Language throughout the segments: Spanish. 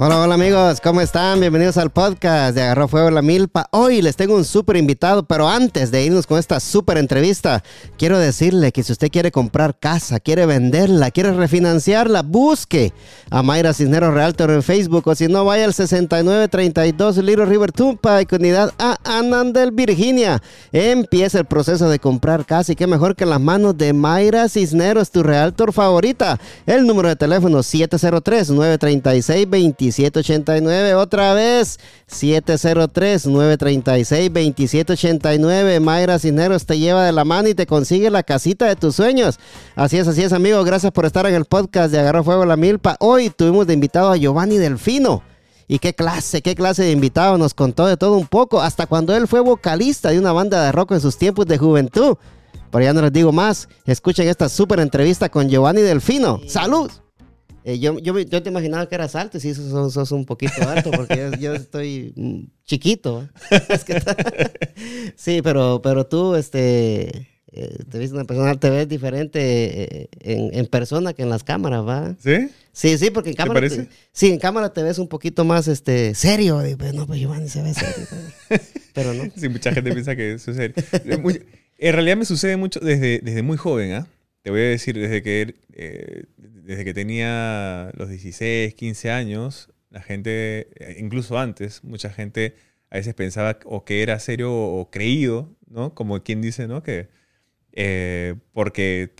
Hola, hola amigos, ¿cómo están? Bienvenidos al podcast de Agarró Fuego la Milpa. Hoy les tengo un súper invitado, pero antes de irnos con esta súper entrevista, quiero decirle que si usted quiere comprar casa, quiere venderla, quiere refinanciarla, busque a Mayra Cisneros Realtor en Facebook o si no, vaya al 6932 Little River Tumpa y unidad a Anandel, Virginia. Empieza el proceso de comprar casa y qué mejor que en las manos de Mayra Cisneros, tu Realtor favorita. El número de teléfono 703 936 25 2789. Otra vez, 703-936-2789. Mayra Cisneros te lleva de la mano y te consigue la casita de tus sueños. Así es, así es, amigo. Gracias por estar en el podcast de Agarro Fuego la Milpa. Hoy tuvimos de invitado a Giovanni Delfino. Y qué clase, qué clase de invitado. Nos contó de todo un poco. Hasta cuando él fue vocalista de una banda de rock en sus tiempos de juventud. Pero ya no les digo más. Escuchen esta súper entrevista con Giovanni Delfino. ¡Salud! Eh, yo, yo, yo, te imaginaba que eras alto y sí, sos, sos un poquito alto porque yo, estoy mm, chiquito. sí, pero, pero tú, este, eh, te viste una persona, te ves diferente eh, en, en, persona que en las cámaras, ¿va? ¿Sí? Sí, sí, porque en cámara. parece? Te, sí, en cámara te ves un poquito más este, serio. Pues, no, pues Giovanni se ve serio. Pero, no. Sí, mucha gente piensa que eso es serio. en realidad me sucede mucho desde, desde muy joven, ¿ah? Te voy a decir, desde que eh, desde que tenía los 16, 15 años, la gente, eh, incluso antes, mucha gente a veces pensaba o que era serio o creído, ¿no? Como quien dice, ¿no? Que eh, porque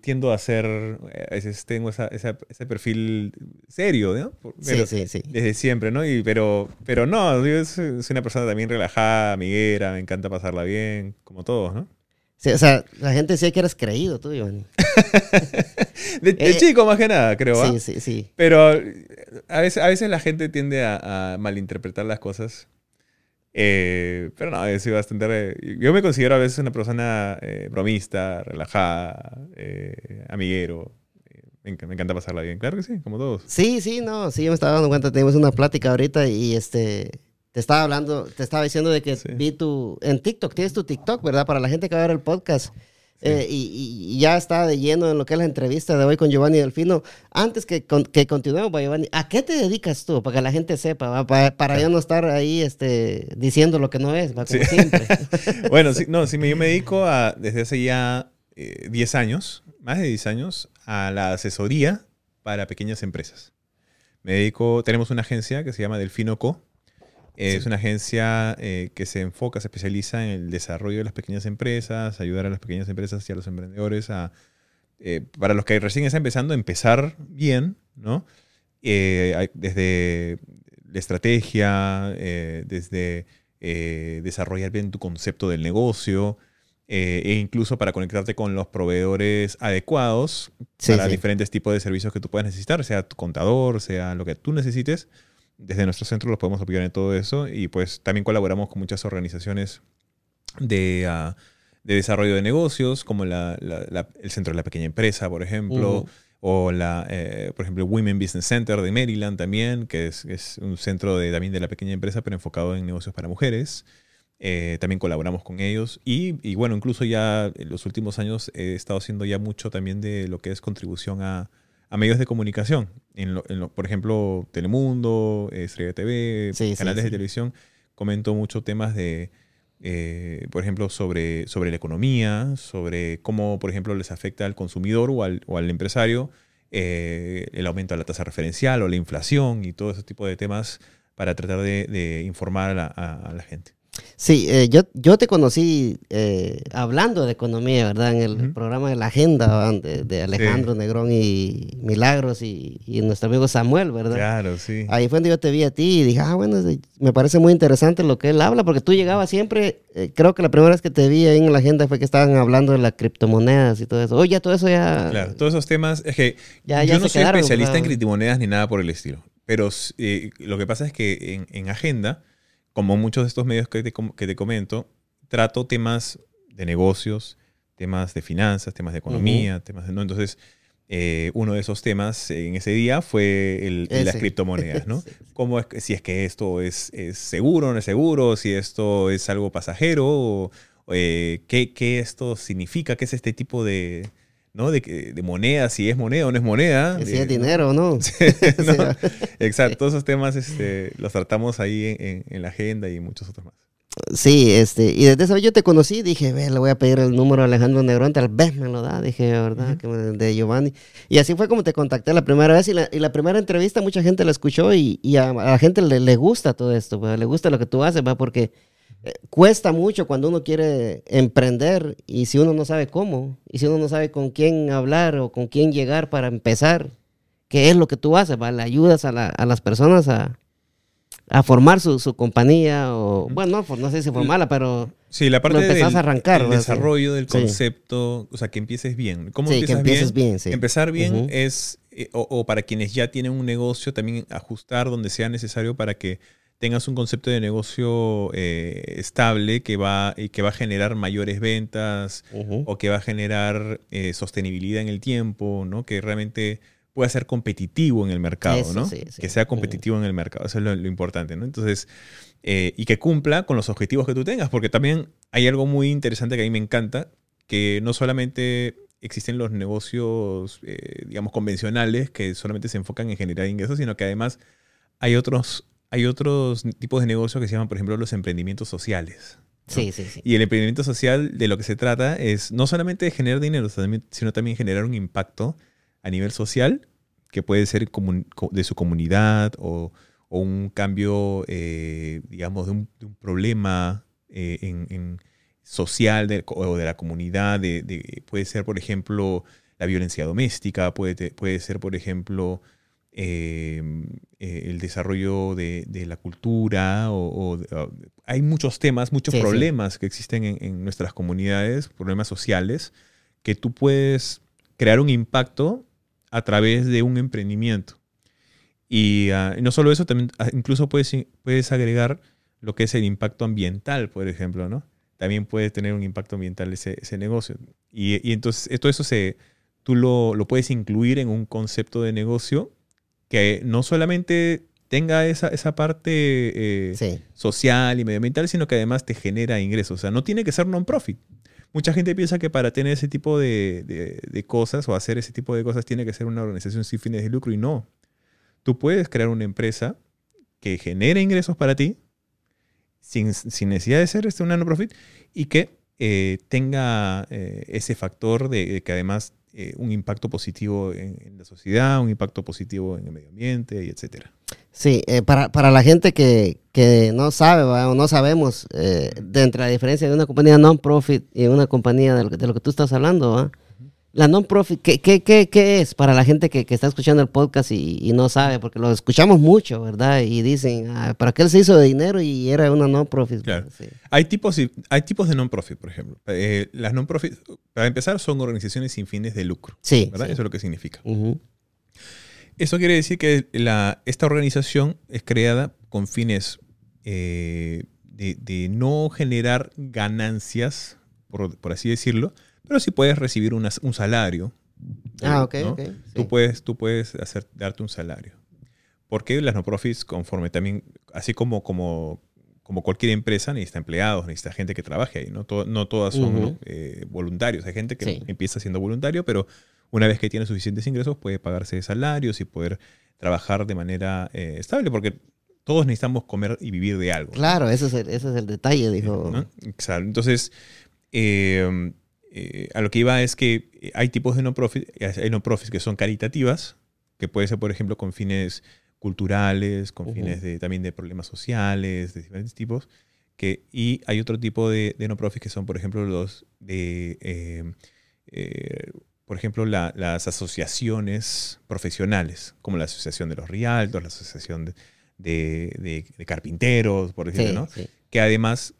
tiendo a ser, a veces tengo ese perfil serio, ¿no? sí, sí, sí. Desde siempre, ¿no? Y, pero, pero no, yo soy una persona también relajada, amiguera, me encanta pasarla bien, como todos, ¿no? Sí, o sea, la gente decía que eras creído tú, Iván. de, eh, chico, más que nada, creo. Sí, sí, sí. Pero a veces, a veces la gente tiende a, malinterpretar las cosas. Eh, pero no, yo soy bastante. Yo me considero a veces una persona eh, bromista, relajada, amiguero. Me, encanta pasarla bien, claro que sí, como todos. Sí, sí, no, sí, yo me estaba dando cuenta, tenemos una plática ahorita y este te estaba hablando, te estaba diciendo de que vi tu, en TikTok, tienes tu TikTok, ¿verdad? Para la gente que va a ver el podcast. Eh, y, ya está de lleno en lo que es la entrevista de hoy con Giovanni Delfino. Antes que, que continuemos, Giovanni, ¿a qué te dedicas tú? Para que la gente sepa, para, para yo no estar ahí este, diciendo lo que no es, como siempre. bueno, sí, no, sí, yo me dedico a, desde hace ya 10 eh, años, más de 10 años, a la asesoría para pequeñas empresas. Me dedico, tenemos una agencia que se llama Delfino Co es una agencia eh, que se enfoca, se especializa en el desarrollo de las pequeñas empresas, ayudar a las pequeñas empresas y a los emprendedores a, eh, para los que recién están empezando, a empezar bien, ¿no? Eh, desde la estrategia, desde desarrollar bien tu concepto del negocio, e incluso para conectarte con los proveedores adecuados para diferentes tipos de servicios que tú puedas necesitar, sea tu contador, sea lo que tú necesites desde nuestro centro los podemos apoyar en todo eso y pues también colaboramos con muchas organizaciones de, ah, de desarrollo de negocios, como la, el Centro de la Pequeña Empresa, por ejemplo, o la, eh, por ejemplo, Women Business Center de Maryland también, que es, es, un centro de, también de la pequeña empresa, pero enfocado en negocios para mujeres. Eh, también colaboramos con ellos y, y, bueno, incluso ya en los últimos años he estado haciendo ya mucho también de lo que es contribución a, a medios de comunicación. En lo, por ejemplo, Telemundo, Estrella TV, canales de televisión. Comento mucho temas de, eh, por ejemplo, sobre, sobre la economía, sobre cómo, por ejemplo, les afecta al consumidor o al, o al empresario eh, el aumento de la tasa referencial o la inflación y todo ese tipo de temas para tratar de, informar a la gente. Sí, eh, yo, yo te conocí eh, hablando de economía, ¿verdad? En el programa de la agenda de, Alejandro Negrón y Milagros y, nuestro amigo Samuel, ¿verdad? Claro, sí. Ahí fue donde yo te vi a ti y dije, ah, bueno, me parece muy interesante lo que él habla, porque tú llegabas siempre, eh, creo que la primera vez que te vi ahí en la agenda fue que estaban hablando de las criptomonedas y todo eso. Oye, todo eso ya... Claro, todos esos temas, es que yo no soy especialista en criptomonedas ni nada por el estilo, pero lo que pasa es que en, en agenda como muchos de estos medios que te, que te comento, trato temas de negocios, temas de finanzas, temas de economía, temas de... ¿no? Entonces, eh, uno de esos temas en ese día fue el, las criptomonedas, ¿no? ¿Cómo es, si es que esto es, es, seguro o no es seguro, si esto es algo pasajero, o, eh, ¿qué, ¿qué, esto significa, qué es este tipo de, ¿no? De, de moneda, si es moneda o no es moneda. Si es dinero o no. Exacto, todos esos temas este, los tratamos ahí en, la agenda y muchos otros más. Sí, este, y desde esa vez yo te conocí, dije, ve, le voy a pedir el número a Alejandro Negrón, tal vez me lo da, dije, ¿verdad? de Giovanni. Y así fue como te contacté la primera vez y la, primera entrevista mucha gente la escuchó y, a, la gente le, le, gusta todo esto, pues, le gusta lo que tú haces, ¿va? porque eh, cuesta mucho cuando uno quiere emprender y si uno no sabe cómo, y si uno no sabe con quién hablar o con quién llegar para empezar, qué es lo que tú haces, ¿va? Le ayudas a, las personas a, formar su, compañía o, bueno, no, no sé si formarla, pero... Sí, la parte del arrancar, desarrollo del concepto, o sea, que empieces bien. ¿Cómo sí, que empieces bien? Empezar bien es, eh, o, o, para quienes ya tienen un negocio, también ajustar donde sea necesario para que tengas un concepto de negocio eh, estable que va, que va a generar mayores ventas o que va a generar eh, sostenibilidad en el tiempo, ¿no? Que realmente pueda ser competitivo en el mercado, ¿no? Que sea competitivo en el mercado, eso es lo, importante, ¿no? Entonces, eh, y que cumpla con los objetivos que tú tengas, porque también hay algo muy interesante que a mí me encanta, que no solamente existen los negocios, digamos, convencionales que solamente se enfocan en generar ingresos, sino que además hay otros hay otros tipos de negocios que se llaman, por ejemplo, los emprendimientos sociales. Sí, sí, sí. Y el emprendimiento social de lo que se trata es no solamente de generar dinero, sino también generar un impacto a nivel social, que puede ser de su comunidad o, un cambio, eh, digamos, de un, problema eh, en, social o de la comunidad. De, puede ser, por ejemplo, la violencia doméstica, puede, puede ser, por ejemplo, Em, eh, el desarrollo de, la cultura, o, hay muchos temas, muchos problemas que existen en, nuestras comunidades, problemas sociales, que tú puedes crear un impacto a través de un emprendimiento. Y ah, no solo eso, también ah, incluso puedes, puedes agregar lo que es el impacto ambiental, por ejemplo, ¿no? También puede tener un impacto ambiental ese, ese negocio. Y, y, entonces todo eso se, tú lo, lo, puedes incluir en un concepto de negocio que no solamente tenga esa, esa parte eh, social y medioambiental, sino que además te genera ingresos. O sea, no tiene que ser non-profit. Mucha gente piensa que para tener ese tipo de, de, cosas o hacer ese tipo de cosas tiene que ser una organización sin fines de lucro y no. Tú puedes crear una empresa que genere ingresos para ti sin, sin necesidad de ser este, una non-profit y que eh, tenga eh, ese factor de, que además eh, un impacto positivo en, la sociedad, un impacto positivo en el medio ambiente, y etcétera. Sí, eh, para, para, la gente que, que no sabe o no sabemos, eh, de entre la diferencia de una compañía non-profit y una compañía de lo, que, de lo que tú estás hablando, ¿va? La non-profit, ¿qué, qué, qué, qué es para la gente que, que está escuchando el podcast y, y, no sabe? Porque lo escuchamos mucho, ¿verdad? Y dicen, ah, ¿para qué él se hizo de dinero y era una non-profit? Claro. Hay, tipos, hay tipos de non-profit, por ejemplo. Eh, las non-profit, para empezar, son organizaciones sin fines de lucro. Sí. ¿verdad? Eso es lo que significa. Eso quiere decir que la, esta organización es creada con fines eh, de, de, no generar ganancias, por, por así decirlo, pero si puedes recibir un salario. Ah, ok, Tú, puedes, tú puedes hacer, darte un salario. Porque las no profits, conforme también, así como, como, como cualquier empresa, necesita empleados, necesita gente que trabaje ahí. No, no todas son eh, voluntarios. Hay gente que empieza siendo voluntario, pero una vez que tiene suficientes ingresos puede pagarse salarios y poder trabajar de manera eh, estable, porque todos necesitamos comer y vivir de algo. Claro, ese, es el, ese es el detalle, dijo. Exacto. Entonces, eh, eh, a lo que iba es que eh, hay tipos de no-profit, hay no-profits que son caritativas, que puede ser, por ejemplo, con fines culturales, con fines de, también de problemas sociales, de diferentes tipos. Que, y hay otro tipo de, de no-profits que son, por ejemplo, los de, eh, por ejemplo, las asociaciones profesionales, como la Asociación de los Rialtos, la Asociación de, Carpinteros, por ejemplo, ¿no? que además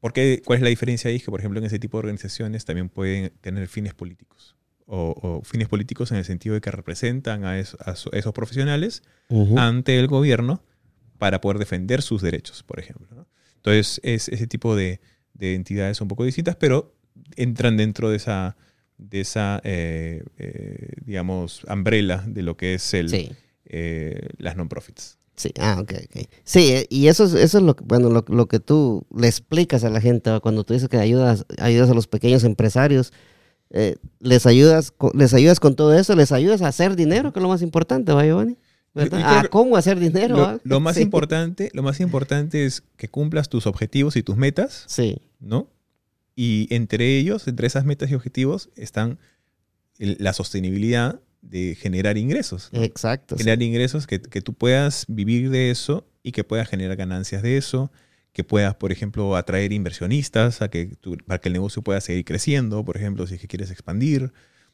porque, ¿Cuál es la diferencia ahí? Que, por ejemplo, en ese tipo de organizaciones también pueden tener fines políticos. O, fines políticos en el sentido de que representan a, esos profesionales ante el gobierno para poder defender sus derechos, por ejemplo. Entonces, es, ese tipo de, entidades son un poco distintas, pero entran dentro de esa, de esa eh, eh, digamos, umbrella de lo que es el, eh, las non-profits. Sí, ah, ok, ok. Sí, eh, y eso es, eso es lo, que, bueno, lo, que tú le explicas a la gente cuando tú dices que ayudas, ayudas a los pequeños empresarios, eh, les, ayudas, con- les ayudas con todo eso, les ayudas a hacer dinero, que es lo más importante, ¿va, Giovanni? A cómo hacer dinero. Lo, lo más Sí. importante, lo más importante es que cumplas tus objetivos y tus metas, Sí, ¿no? Y entre ellos, entre esas metas y objetivos, están el- la sostenibilidad de generar ingresos. ¿no? exacto. sí. Generar ingresos que, que tú puedas vivir de eso y que puedas generar ganancias de eso, que puedas, por ejemplo, atraer inversionistas a que tu- para que el negocio pueda seguir creciendo, por ejemplo, si es que quieres expandir,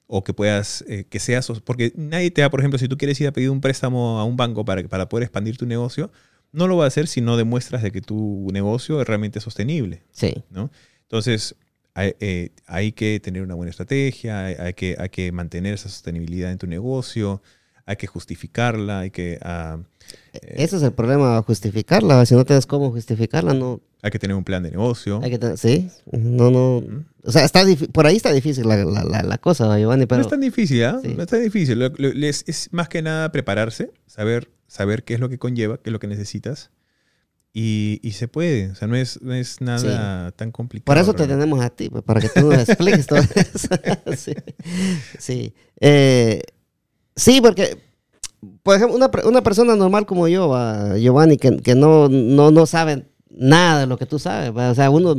o que puedas, eh, que seas, porque nadie te da, por ejemplo, si tú quieres ir a pedir un préstamo a un banco para, para poder expandir tu negocio, no lo va a hacer si no demuestras de que tu negocio es realmente sostenible. Sí, ¿no? Entonces, hay, eh, hay que tener una buena estrategia, hay, hay que, hay que mantener esa sostenibilidad en tu negocio, hay que justificarla, hay que, ah, eh, ese es el problema, justificarla. Si no tienes cómo justificarla, no. hay que tener un plan de negocio. Hay que tener, sí, no, no. O sea, está por ahí está difícil la, la, la, la cosa, ¿va, Giovanni, no pero es tan difícil, ¿ah? Sí. No es tan difícil. Lo- lo- es, es más que nada prepararse, saber, saber qué es lo que conlleva, qué es lo que necesitas. Y, y se puede, o sea, no es, no es nada tan complicado. por eso te tenemos a ti, pues, para que tú nos expliques todo eso. sí, sí. Eh, sí, porque, por ejemplo, una, una persona normal como yo, va, Giovanni, que, que no, no, no sabe nada de lo que tú sabes, o sea, uno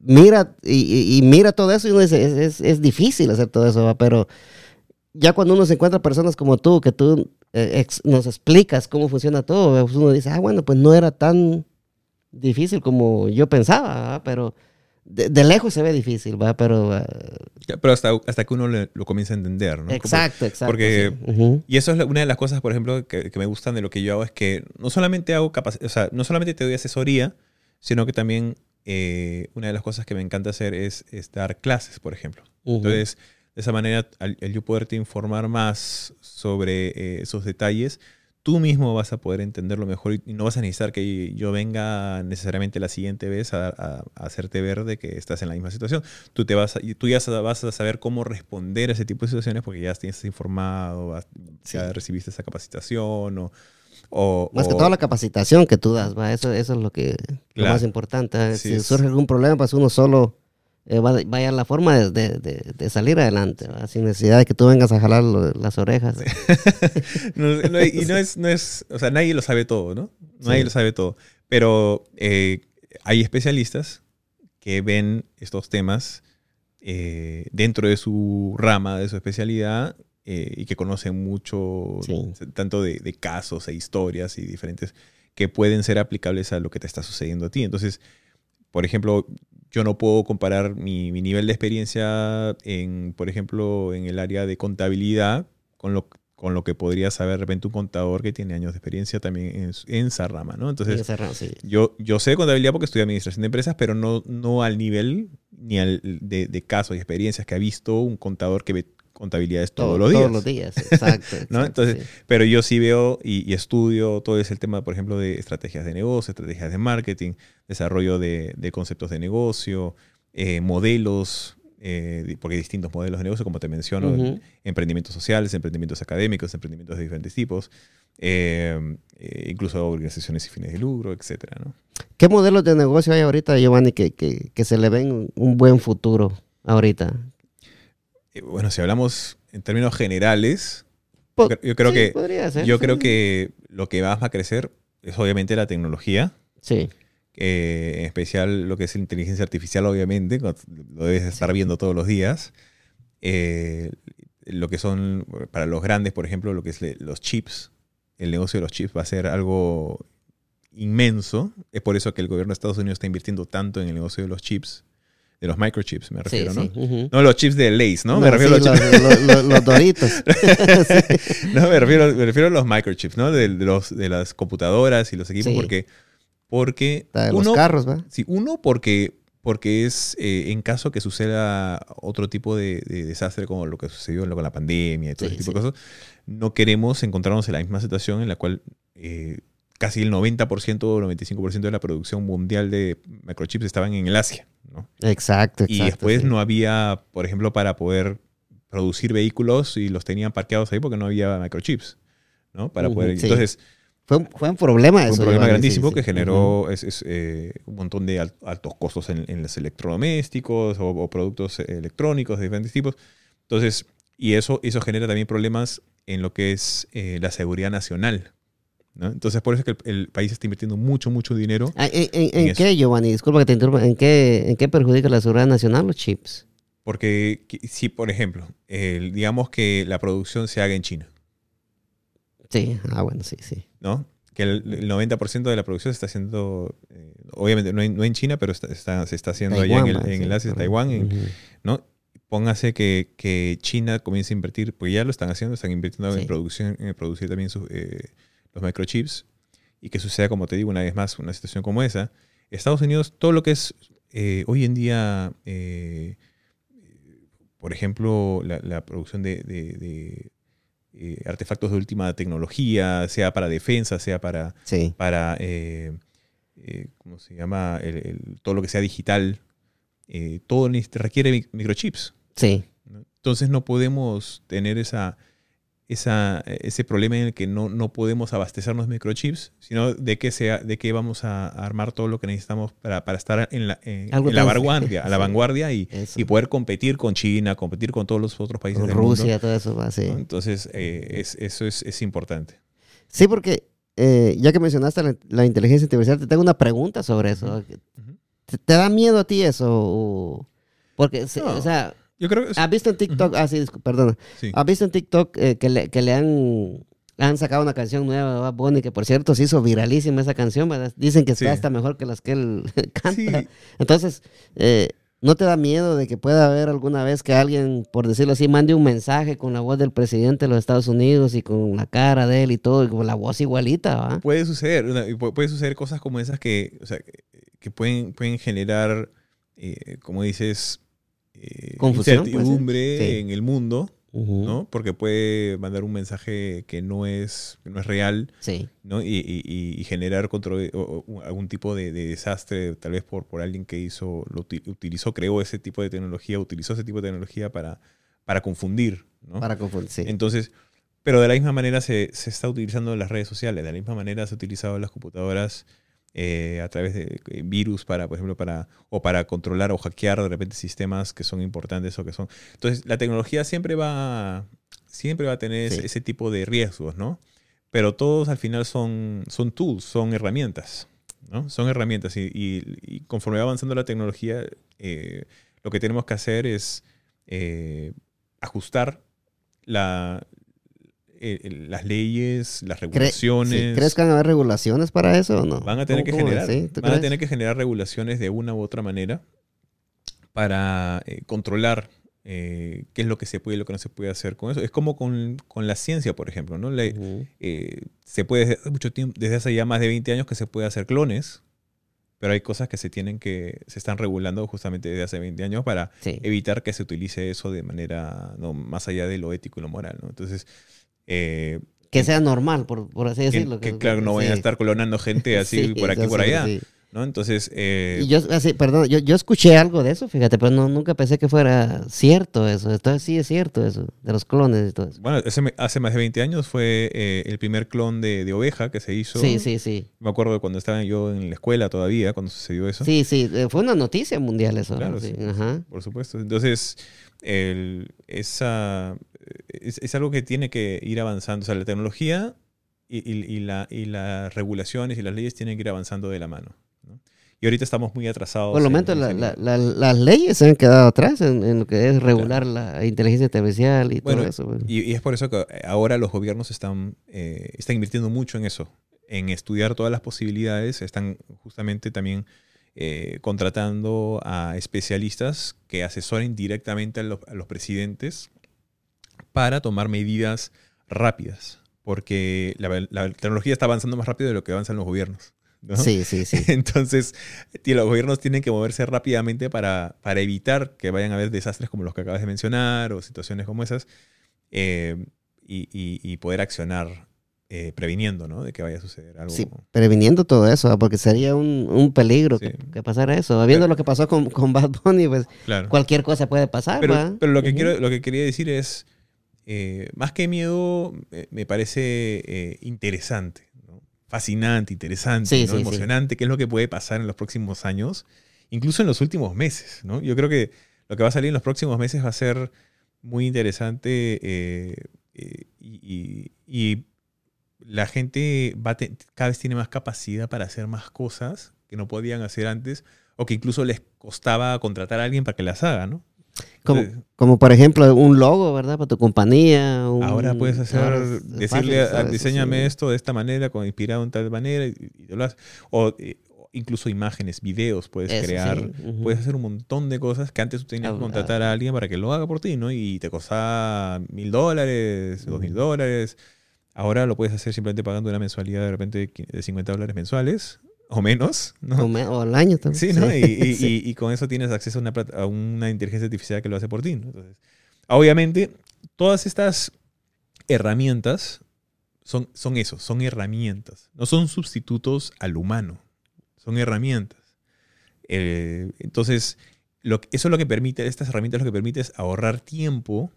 mira y, mira todo eso y uno dice, es, es- es difícil hacer todo eso, pero ya cuando uno se encuentra personas como tú, que tú eh, ex- nos explicas cómo funciona todo, pues uno dice, ah, bueno, pues no era tan difícil como yo pensaba, ¿va? pero de, de lejos se ve difícil, ¿va? Pero eh, Ya, Pero hasta, hasta que uno le- lo comienza a entender, ¿no? Como- exacto, exacto. porque- sí. Y eso es una de las cosas, por ejemplo, que, que me gustan de lo que yo hago, es que no solamente hago o sea, no solamente te doy asesoría, sino que también eh, una de las cosas que me encanta hacer es, es dar clases, por ejemplo. Entonces, de esa manera, al, al yo poderte informar más sobre eh, esos detalles, tú mismo vas a poder entenderlo mejor y, no vas a necesitar que yo venga necesariamente la siguiente vez a, a- a hacerte ver de que estás en la misma situación. Tú, te vas a- y tú ya vas a saber cómo responder a ese tipo de situaciones porque ya tienes informado, vas- ya Sí. recibiste esa capacitación o... o- Más que toda la capacitación que tú das, ¿va? Eso, eso es lo que lo más importante. Sí, si es- surge algún problema, pues uno solo eh, va, va a hallar la forma de, de- de- de salir adelante, ¿va? sin necesidad de que tú vengas a jalar lo- las orejas. No, no, y no es, no es, o sea, nadie lo sabe todo, ¿no? Nadie Sí. lo sabe todo. Pero eh, hay especialistas que ven estos temas eh, dentro de su rama, de su especialidad, eh, y que conocen mucho, Sí. tanto de, de casos e historias y diferentes, que pueden ser aplicables a lo que te está sucediendo a ti. Entonces, por ejemplo, yo no puedo comparar mi, mi nivel de experiencia en, por ejemplo, en el área de contabilidad con lo, con lo que podría saber de repente un contador que tiene años de experiencia también en, en esa rama, ¿no? Entonces, esa ra- sí. yo, yo sé contabilidad porque estudié administración de empresas, pero no, no al nivel ni al de, de casos y experiencias que ha visto un contador que ve contabilidades todos Todo- los días. Todos los días, exacto. ¿No? exacto, Entonces, sí. Pero yo sí veo y, y estudio todo ese tema, por ejemplo, de estrategias de negocio, estrategias de marketing, desarrollo de, de conceptos de negocio, eh, modelos, eh, porque hay distintos modelos de negocio, como te menciono, emprendimientos sociales, emprendimientos académicos, emprendimientos de diferentes tipos, eh, eh, incluso organizaciones y fines de lucro, etcétera, ¿no? ¿Qué modelos de negocio hay ahorita, Giovanni, que, que, que se le ven un buen futuro ahorita? Eh, bueno, si hablamos en términos generales, Po- yo cre- yo creo sí, que podría ser, yo sí. creo que lo que más va a crecer es obviamente la tecnología. Sí, eh, en especial lo que es la inteligencia artificial, obviamente, lo debes estar Sí. viendo todos los días. Eh, lo que son, para los grandes, por ejemplo, lo que es los chips, el negocio de los chips va a ser algo inmenso. Es por eso que el gobierno de Estados Unidos está invirtiendo tanto en el negocio de los chips, de los microchips, me sí, refiero, sí. ¿no? No los chips de Lays, ¿no? Me No, refiero sí, a los chips- los, los- los doritos. no, me refiero, me refiero a los microchips, ¿no? De, de los, de las computadoras y los equipos, Sí. porque, porque La de los uno, carros, ¿va? Sí, uno porque, porque es eh, en caso que suceda otro tipo de, de desastre como lo que sucedió con la pandemia y todo Sí, ese tipo sí. de cosas, no queremos encontrarnos en la misma situación en la cual eh, casi el 90% o 95% de la producción mundial de microchips estaban en el Asia, ¿no? Exacto, exacto. y después sí. no había, por ejemplo, para poder producir vehículos y los tenían parqueados ahí porque no había microchips, ¿no? Para poder... sí. Entonces, Fue, un- fue un problema Fue eso. un problema grandísimo sí, que generó es- es, eh, un montón de al- altos costos en, en los electrodomésticos o, o productos electrónicos de diferentes tipos. Entonces, y eso, eso genera también problemas en lo que es eh, la seguridad nacional. ¿No? Entonces, por eso es que el, el país está invirtiendo mucho, mucho dinero. Ah, ¿En, qué, Giovanni? Disculpa que te interrumpa. ¿En qué, ¿En qué perjudica la seguridad nacional los chips? Porque si, por ejemplo, digamos que la producción se haga en China, Sí, ah, bueno, sí, sí. ¿no? Que el, el 90% de la producción se está haciendo, eh, obviamente no en, no en China, pero está, está- se está haciendo allá en el, en el Asia. Taiwán, en. ¿no? Póngase que, que China comience a invertir, porque ya lo están haciendo, están invirtiendo Sí. en producción, en producir también sus, eh, los microchips, y que suceda, como te digo, una vez más, una situación como esa. Estados Unidos, todo lo que es eh, hoy en día, eh, por ejemplo, la, la producción de, de- de, eh, artefactos de última tecnología, sea para defensa, sea para, Sí. para ¿cómo se llama? El- el- todo lo que sea digital, todo requiere mi- microchips. Sí. Entonces no podemos tener esa, esa, ese problema en el que no, no podemos abastecernos microchips, sino de que, sea, de que vamos a armar todo lo que necesitamos para, para estar en la, en, en la vanguardia, a la sí. vanguardia y, y poder competir con China, competir con todos los otros países Con del Rusia, mundo. todo eso va, sí. Entonces, eh, es- eso es, es importante. Sí, porque eh, ya que mencionaste la, la inteligencia artificial, te tengo una pregunta sobre eso. ¿Te, te da miedo a ti eso? Porque, No. o sea, Yo creo que ¿has visto en TikTok? Ah, sí, perdona. sí. ¿Has visto en TikTok eh, que, le, que le han, han sacado una canción nueva de Bad Bunny? Que por cierto se hizo viralísima esa canción, ¿verdad? Dicen que Sí. está hasta mejor que las que él canta. Sí. Entonces, eh, ¿no te da miedo de que pueda haber alguna vez que alguien, por decirlo así, mande un mensaje con la voz del presidente de los Estados Unidos y con la cara de él y todo, y con la voz igualita, ¿va? Puede suceder, puede suceder cosas como esas que, o sea, que- que pueden, pueden generar, eh, como dices, eh, Confusión, incertidumbre Sí. en el mundo. ¿no? Porque puede mandar un mensaje que no es, no es real, Sí, ¿no? Y, y- y- y generar control, o- o algún tipo de, de desastre, tal vez por, por alguien que hizo, lo uti- utilizó, creó ese tipo de tecnología, utilizó ese tipo de tecnología para, para confundir, ¿no? para confundir. Sí. Entonces, pero de la misma manera se, se está utilizando las redes sociales, de la misma manera se ha utilizado las computadoras eh, a través de eh, virus para, por ejemplo, para, o para controlar o hackear de repente sistemas que son importantes o que son. Entonces, la tecnología siempre va, siempre va a tener Sí. ese, ese tipo de riesgos, ¿no? Pero todos al final son, son tools, son herramientas, ¿no? Son herramientas y, y- y conforme va avanzando la tecnología, eh, lo que tenemos que hacer es eh, ajustar la, eh, el- las leyes, las regulaciones. sí, ¿Crees que van a haber regulaciones para eso o no? Van a tener que ¿Cómo- cómo generar, van a tener que generar regulaciones de una u otra manera para eh, controlar eh, qué es lo que se puede y lo que no se puede hacer con eso. Es como con, con la ciencia, por ejemplo, ¿no? La- Ujú. eh, se puede desde hace mucho tiempo, desde hace ya más de 20 años que se puede hacer clones, pero hay cosas que se tienen que, se están regulando justamente desde hace 20 años para Sí. evitar que se utilice eso de manera, no, más allá de lo ético y lo moral, ¿no? Entonces, eh, Que sea normal, por, por así que, decirlo. que, claro, no vayan a sí. estar clonando gente así Sí, por aquí por sí, allá, sí. ¿No? Entonces, eh, Y yo, así, perdón, yo, yo escuché algo de eso, fíjate, pero no, nunca pensé que fuera cierto eso. Entonces sí es cierto eso, de los clones y todo eso. bueno, hace, hace más de 20 años fue eh, el primer clon de, de oveja que se hizo. Sí, sí, sí. Me acuerdo de cuando estaba yo en la escuela todavía, cuando sucedió eso. Sí, sí, eh, fue una noticia mundial eso. Claro, sí. sí, Ajá. por supuesto. Entonces, el- esa, es, es algo que tiene que ir avanzando. O sea, la tecnología y, y- y la, y las regulaciones y las leyes tienen que ir avanzando de la mano. Y ahorita estamos muy atrasados. Por lo en- menos en la- la- la- las leyes se han quedado atrás en, en lo que es regular la inteligencia artificial y Bueno, todo eso. bueno. Y, y es por eso que ahora los gobiernos están, eh, están invirtiendo mucho en eso, en estudiar todas las posibilidades. Están justamente también eh, contratando a especialistas que asesoren directamente a los, a los presidentes para tomar medidas rápidas, porque la tecnología está avanzando más rápido de lo que avanzan los gobiernos. ¿No? Sí, sí, sí. Entonces, los gobiernos tienen que moverse rápidamente para, para evitar que vayan a haber desastres como los que acabas de mencionar o situaciones como esas eh, y, y- y poder accionar eh, previniendo ¿no? de que vaya a suceder algo. Sí, previniendo todo eso, ¿ah? porque sería un, un peligro Sí. que, que pasara eso. Viendo lo que pasó con, con Bad Bunny, pues Claro. cualquier cosa puede pasar. Pero, pero lo, que quiero, lo que quería decir es, eh, más que miedo, eh, me parece eh, interesante. Fascinante, interesante, Sí, ¿no? sí, emocionante, qué es lo que puede pasar en los próximos años, incluso en los últimos meses. ¿no? Yo creo que lo que va a salir en los próximos meses va a ser muy interesante eh, eh, y, y- y la gente va cada vez tiene más capacidad para hacer más cosas que no podían hacer antes o que incluso les costaba contratar a alguien para que las haga, ¿no? Como, como por ejemplo un logo, ¿verdad? Para tu compañía. un- Ahora puedes hacer, ahora es decirle, a- diseñame Sí. esto de esta manera, con inspirado en tal manera, y, y te lo haces. O, eh, incluso imágenes, videos puedes Eso, crear. sí. Puedes hacer un montón de cosas que antes tú tenías Ah, que contratar a alguien para que lo haga por ti, ¿no? Y te costaba mil dólares, dos mil dólares. Ahora lo puedes hacer simplemente pagando una mensualidad de repente de 50 dólares mensuales o menos, ¿no? O, me- o al año también. Sí, ¿no? Y, y- Sí. y- y con eso tienes acceso a una, a una inteligencia artificial que lo hace por ti. ¿no? Entonces, obviamente, todas estas herramientas son, son eso, son herramientas. No son sustitutos al humano, son herramientas. Eh, entonces, lo, eso es lo que permite, estas herramientas lo que permite es ahorrar tiempo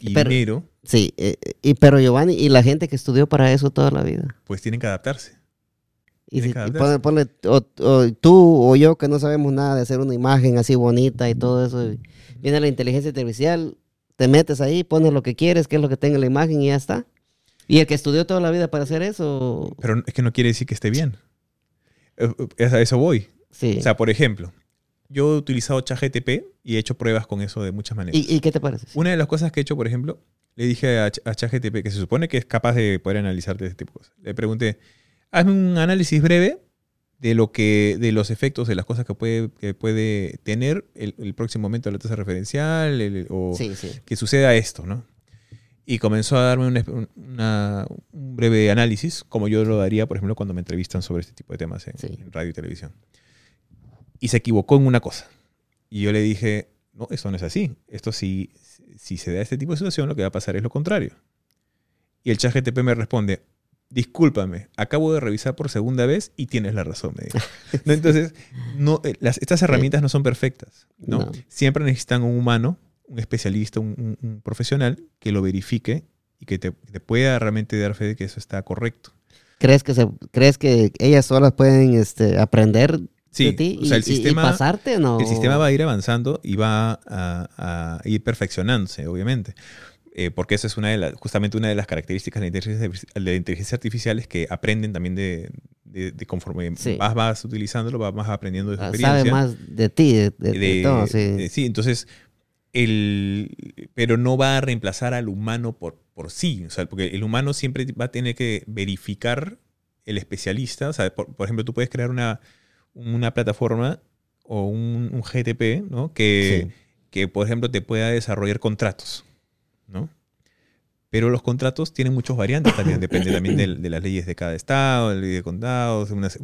y Pero- dinero, Sí, eh, y, pero Giovanni, y la gente que estudió para eso toda la vida. pues tienen que adaptarse. Y, si, y ponle, ponle- o, o tú o yo que no sabemos nada de hacer una imagen así bonita y todo eso, y viene la inteligencia artificial, te metes ahí, pones lo que quieres, que es lo que tenga la imagen y ya está. Y el que estudió toda la vida para hacer eso, Pero es que no quiere decir que esté bien. Eh, eh, A eso voy. sí. O sea, por ejemplo, yo he utilizado ChatGTP y he hecho pruebas con eso de muchas maneras. ¿Y, y qué te parece? Una de las cosas que he hecho, por ejemplo, le dije a, Ch- a ChatGTP, que se supone que es capaz de poder analizarte ese tipo de cosas. Le pregunté, hazme un análisis breve de lo que, de los efectos de las cosas que puede, que puede tener el, el próximo momento de la tasa referencial el- o Sí, sí. que suceda esto, ¿no? Y comenzó a darme un, una- un breve análisis, como yo lo daría, por ejemplo, cuando me entrevistan sobre este tipo de temas en, Sí. en radio y televisión. Y se equivocó en una cosa. Y yo le dije, no, esto no es así. Esto si, si se da este tipo de situación, lo que va a pasar es lo contrario. Y el chat GTP me responde, discúlpame, acabo de revisar por segunda vez y tienes la razón, me dijo. ¿No? Entonces, no, eh, las, estas herramientas no son perfectas. ¿no? No. Siempre necesitan un humano, un especialista, un, un- un profesional que lo verifique y que te, te pueda realmente dar fe de que eso está correcto. ¿Crees que, se, ¿Crees que ellas solas pueden este, aprender Sí, de ti o sea, y, el y- y sistema, pasarte? No. el sistema va a ir avanzando y va a, a ir perfeccionándose, obviamente. Eh, porque esa es una de las, justamente una de las características de la inteligencia, de la inteligencia artificial es que aprenden también de, de- de conforme Sí. vas, vas utilizándolo, vas, vas aprendiendo de su Ah, experiencia. Sabe más de ti, de, todo, sí. entonces, el, pero no va a reemplazar al humano por, por sí, o sea, porque el humano siempre va a tener que verificar el especialista, o sea, por, por ejemplo, tú puedes crear una, una plataforma o un, un GTP, ¿no? Que, Sí. que, por ejemplo, te pueda desarrollar contratos, ¿no? Pero los contratos tienen muchos variantes también, depende también del- de, las leyes de cada estado, de la ley de condados, unas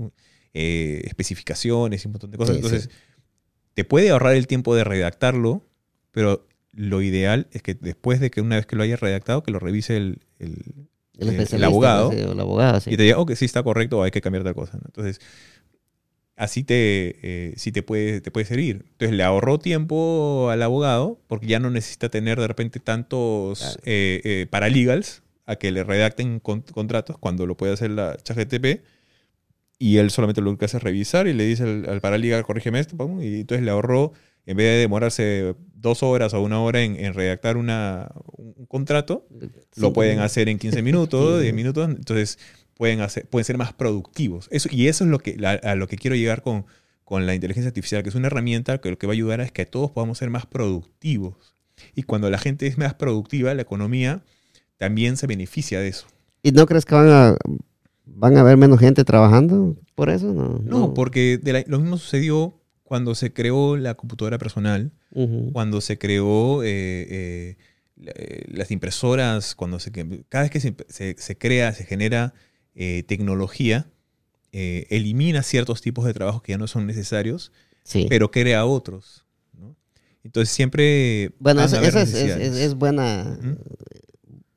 eh, especificaciones y un montón de cosas. Sí, sí. Entonces, te puede ahorrar el tiempo de redactarlo, pero lo ideal es que después de que una vez que lo hayas redactado, que lo revise el, el- El, abogado, sí, o el abogado, sí. y te diga, que sí está correcto o hay que cambiar tal cosa. ¿no? Entonces, así te, eh, sí te, puede, te puede servir. Entonces, le ahorró tiempo al abogado porque ya no necesita tener de repente tantos Claro. eh, eh, paralegals a que le redacten con- contratos cuando lo puede hacer la ChatGTP y él solamente lo que hace es revisar y le dice al, al paralegal, corrígeme esto, pum, y entonces le ahorró, en vez de demorarse dos horas o una hora en, en redactar una, un, contrato, lo pueden hacer en 15 minutos, Sí. 10 minutos, entonces pueden, hacer, pueden ser más productivos. Eso, y eso es lo que, a lo que quiero llegar con, con la inteligencia artificial, que es una herramienta que lo que va a ayudar es que todos podamos ser más productivos. Y cuando la gente es más productiva, la economía también se beneficia de eso. ¿Y no crees que van a, van a haber menos gente trabajando por eso? No, No, porque de la- lo mismo sucedió cuando se creó la computadora personal, cuando se creó eh, eh, eh, las impresoras, cuando se, cada vez que se, se- se crea, se genera eh, tecnología, eh, elimina ciertos tipos de trabajos que ya no son necesarios, Sí. pero crea otros. ¿no? Entonces siempre... bueno, eso, eso es, es- buena,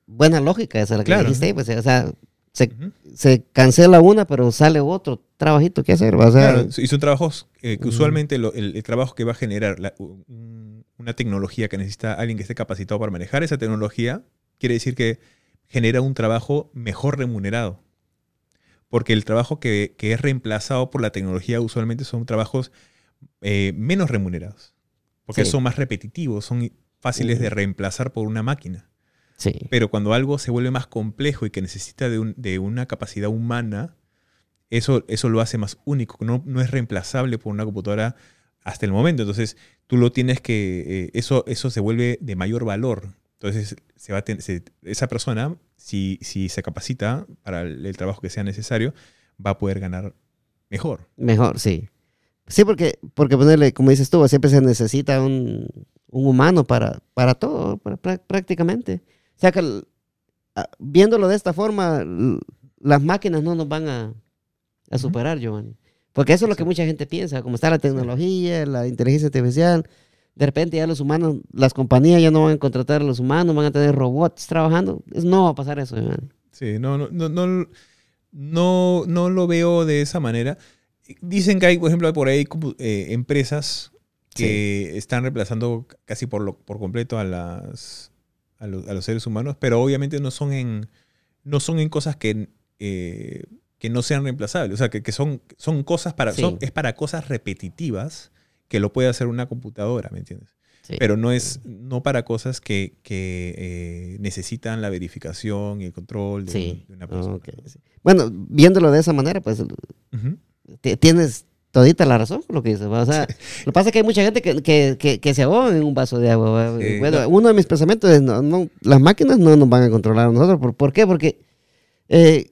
buena lógica esa la que Claro. dijiste. Pues, o sea, se, cancela una, pero sale otro trabajito que hacer. O sea, Claro, y son trabajos eh, que usualmente lo- el, el trabajo que va a generar la- un- una tecnología que necesita alguien que esté capacitado para manejar esa tecnología, quiere decir que genera un trabajo mejor remunerado. Porque el trabajo que, que es reemplazado por la tecnología usualmente son trabajos eh, menos remunerados, porque Sí. son más repetitivos, son fáciles de reemplazar por una máquina. Sí. Pero cuando algo se vuelve más complejo y que necesita de, un- de una capacidad humana, eso, eso lo hace más único. No, no es reemplazable por una computadora hasta el momento. Entonces, tú lo tienes que. eh, eso, eso se vuelve de mayor valor. Entonces, se va a se- esa persona, si, si se capacita para el, el trabajo que sea necesario, va a poder ganar mejor. Mejor, sí. Sí, porque, porque ponerle, como dices tú, siempre se necesita un, un humano para, para todo, para- prá- prácticamente. O sea que el- a- viéndolo de esta forma, las máquinas no nos van a, a superar, Giovanni. Porque eso es lo que mucha gente piensa, como está la tecnología, la inteligencia artificial, de repente ya los humanos, las compañías ya no van a contratar a los humanos, van a tener robots trabajando. No va a pasar eso. Sí, no, no, no, no, no, no lo veo de esa manera. Dicen que hay, por ejemplo, por ahí eh, empresas que están reemplazando casi por, lo, por completo a, las, a, los, a los seres humanos, pero obviamente no son en, no son en cosas que, eh, que no sean reemplazables. O sea, que, que son, son cosas para, Sí. son- es para cosas repetitivas que lo puede hacer una computadora, ¿me entiendes? Sí. Pero no es no para cosas que, que, eh, necesitan la verificación y el control de, Sí. de una persona. Ok, sí. Bueno, viéndolo de esa manera, pues tienes todita la razón con lo que dices. O sea, lo que pasa es que hay mucha gente que, que, que, que se ahoga en un vaso de agua. bueno, no. uno de mis pensamientos es, no, no, las máquinas no nos van a controlar a nosotros. ¿Por, por qué? Porque eh,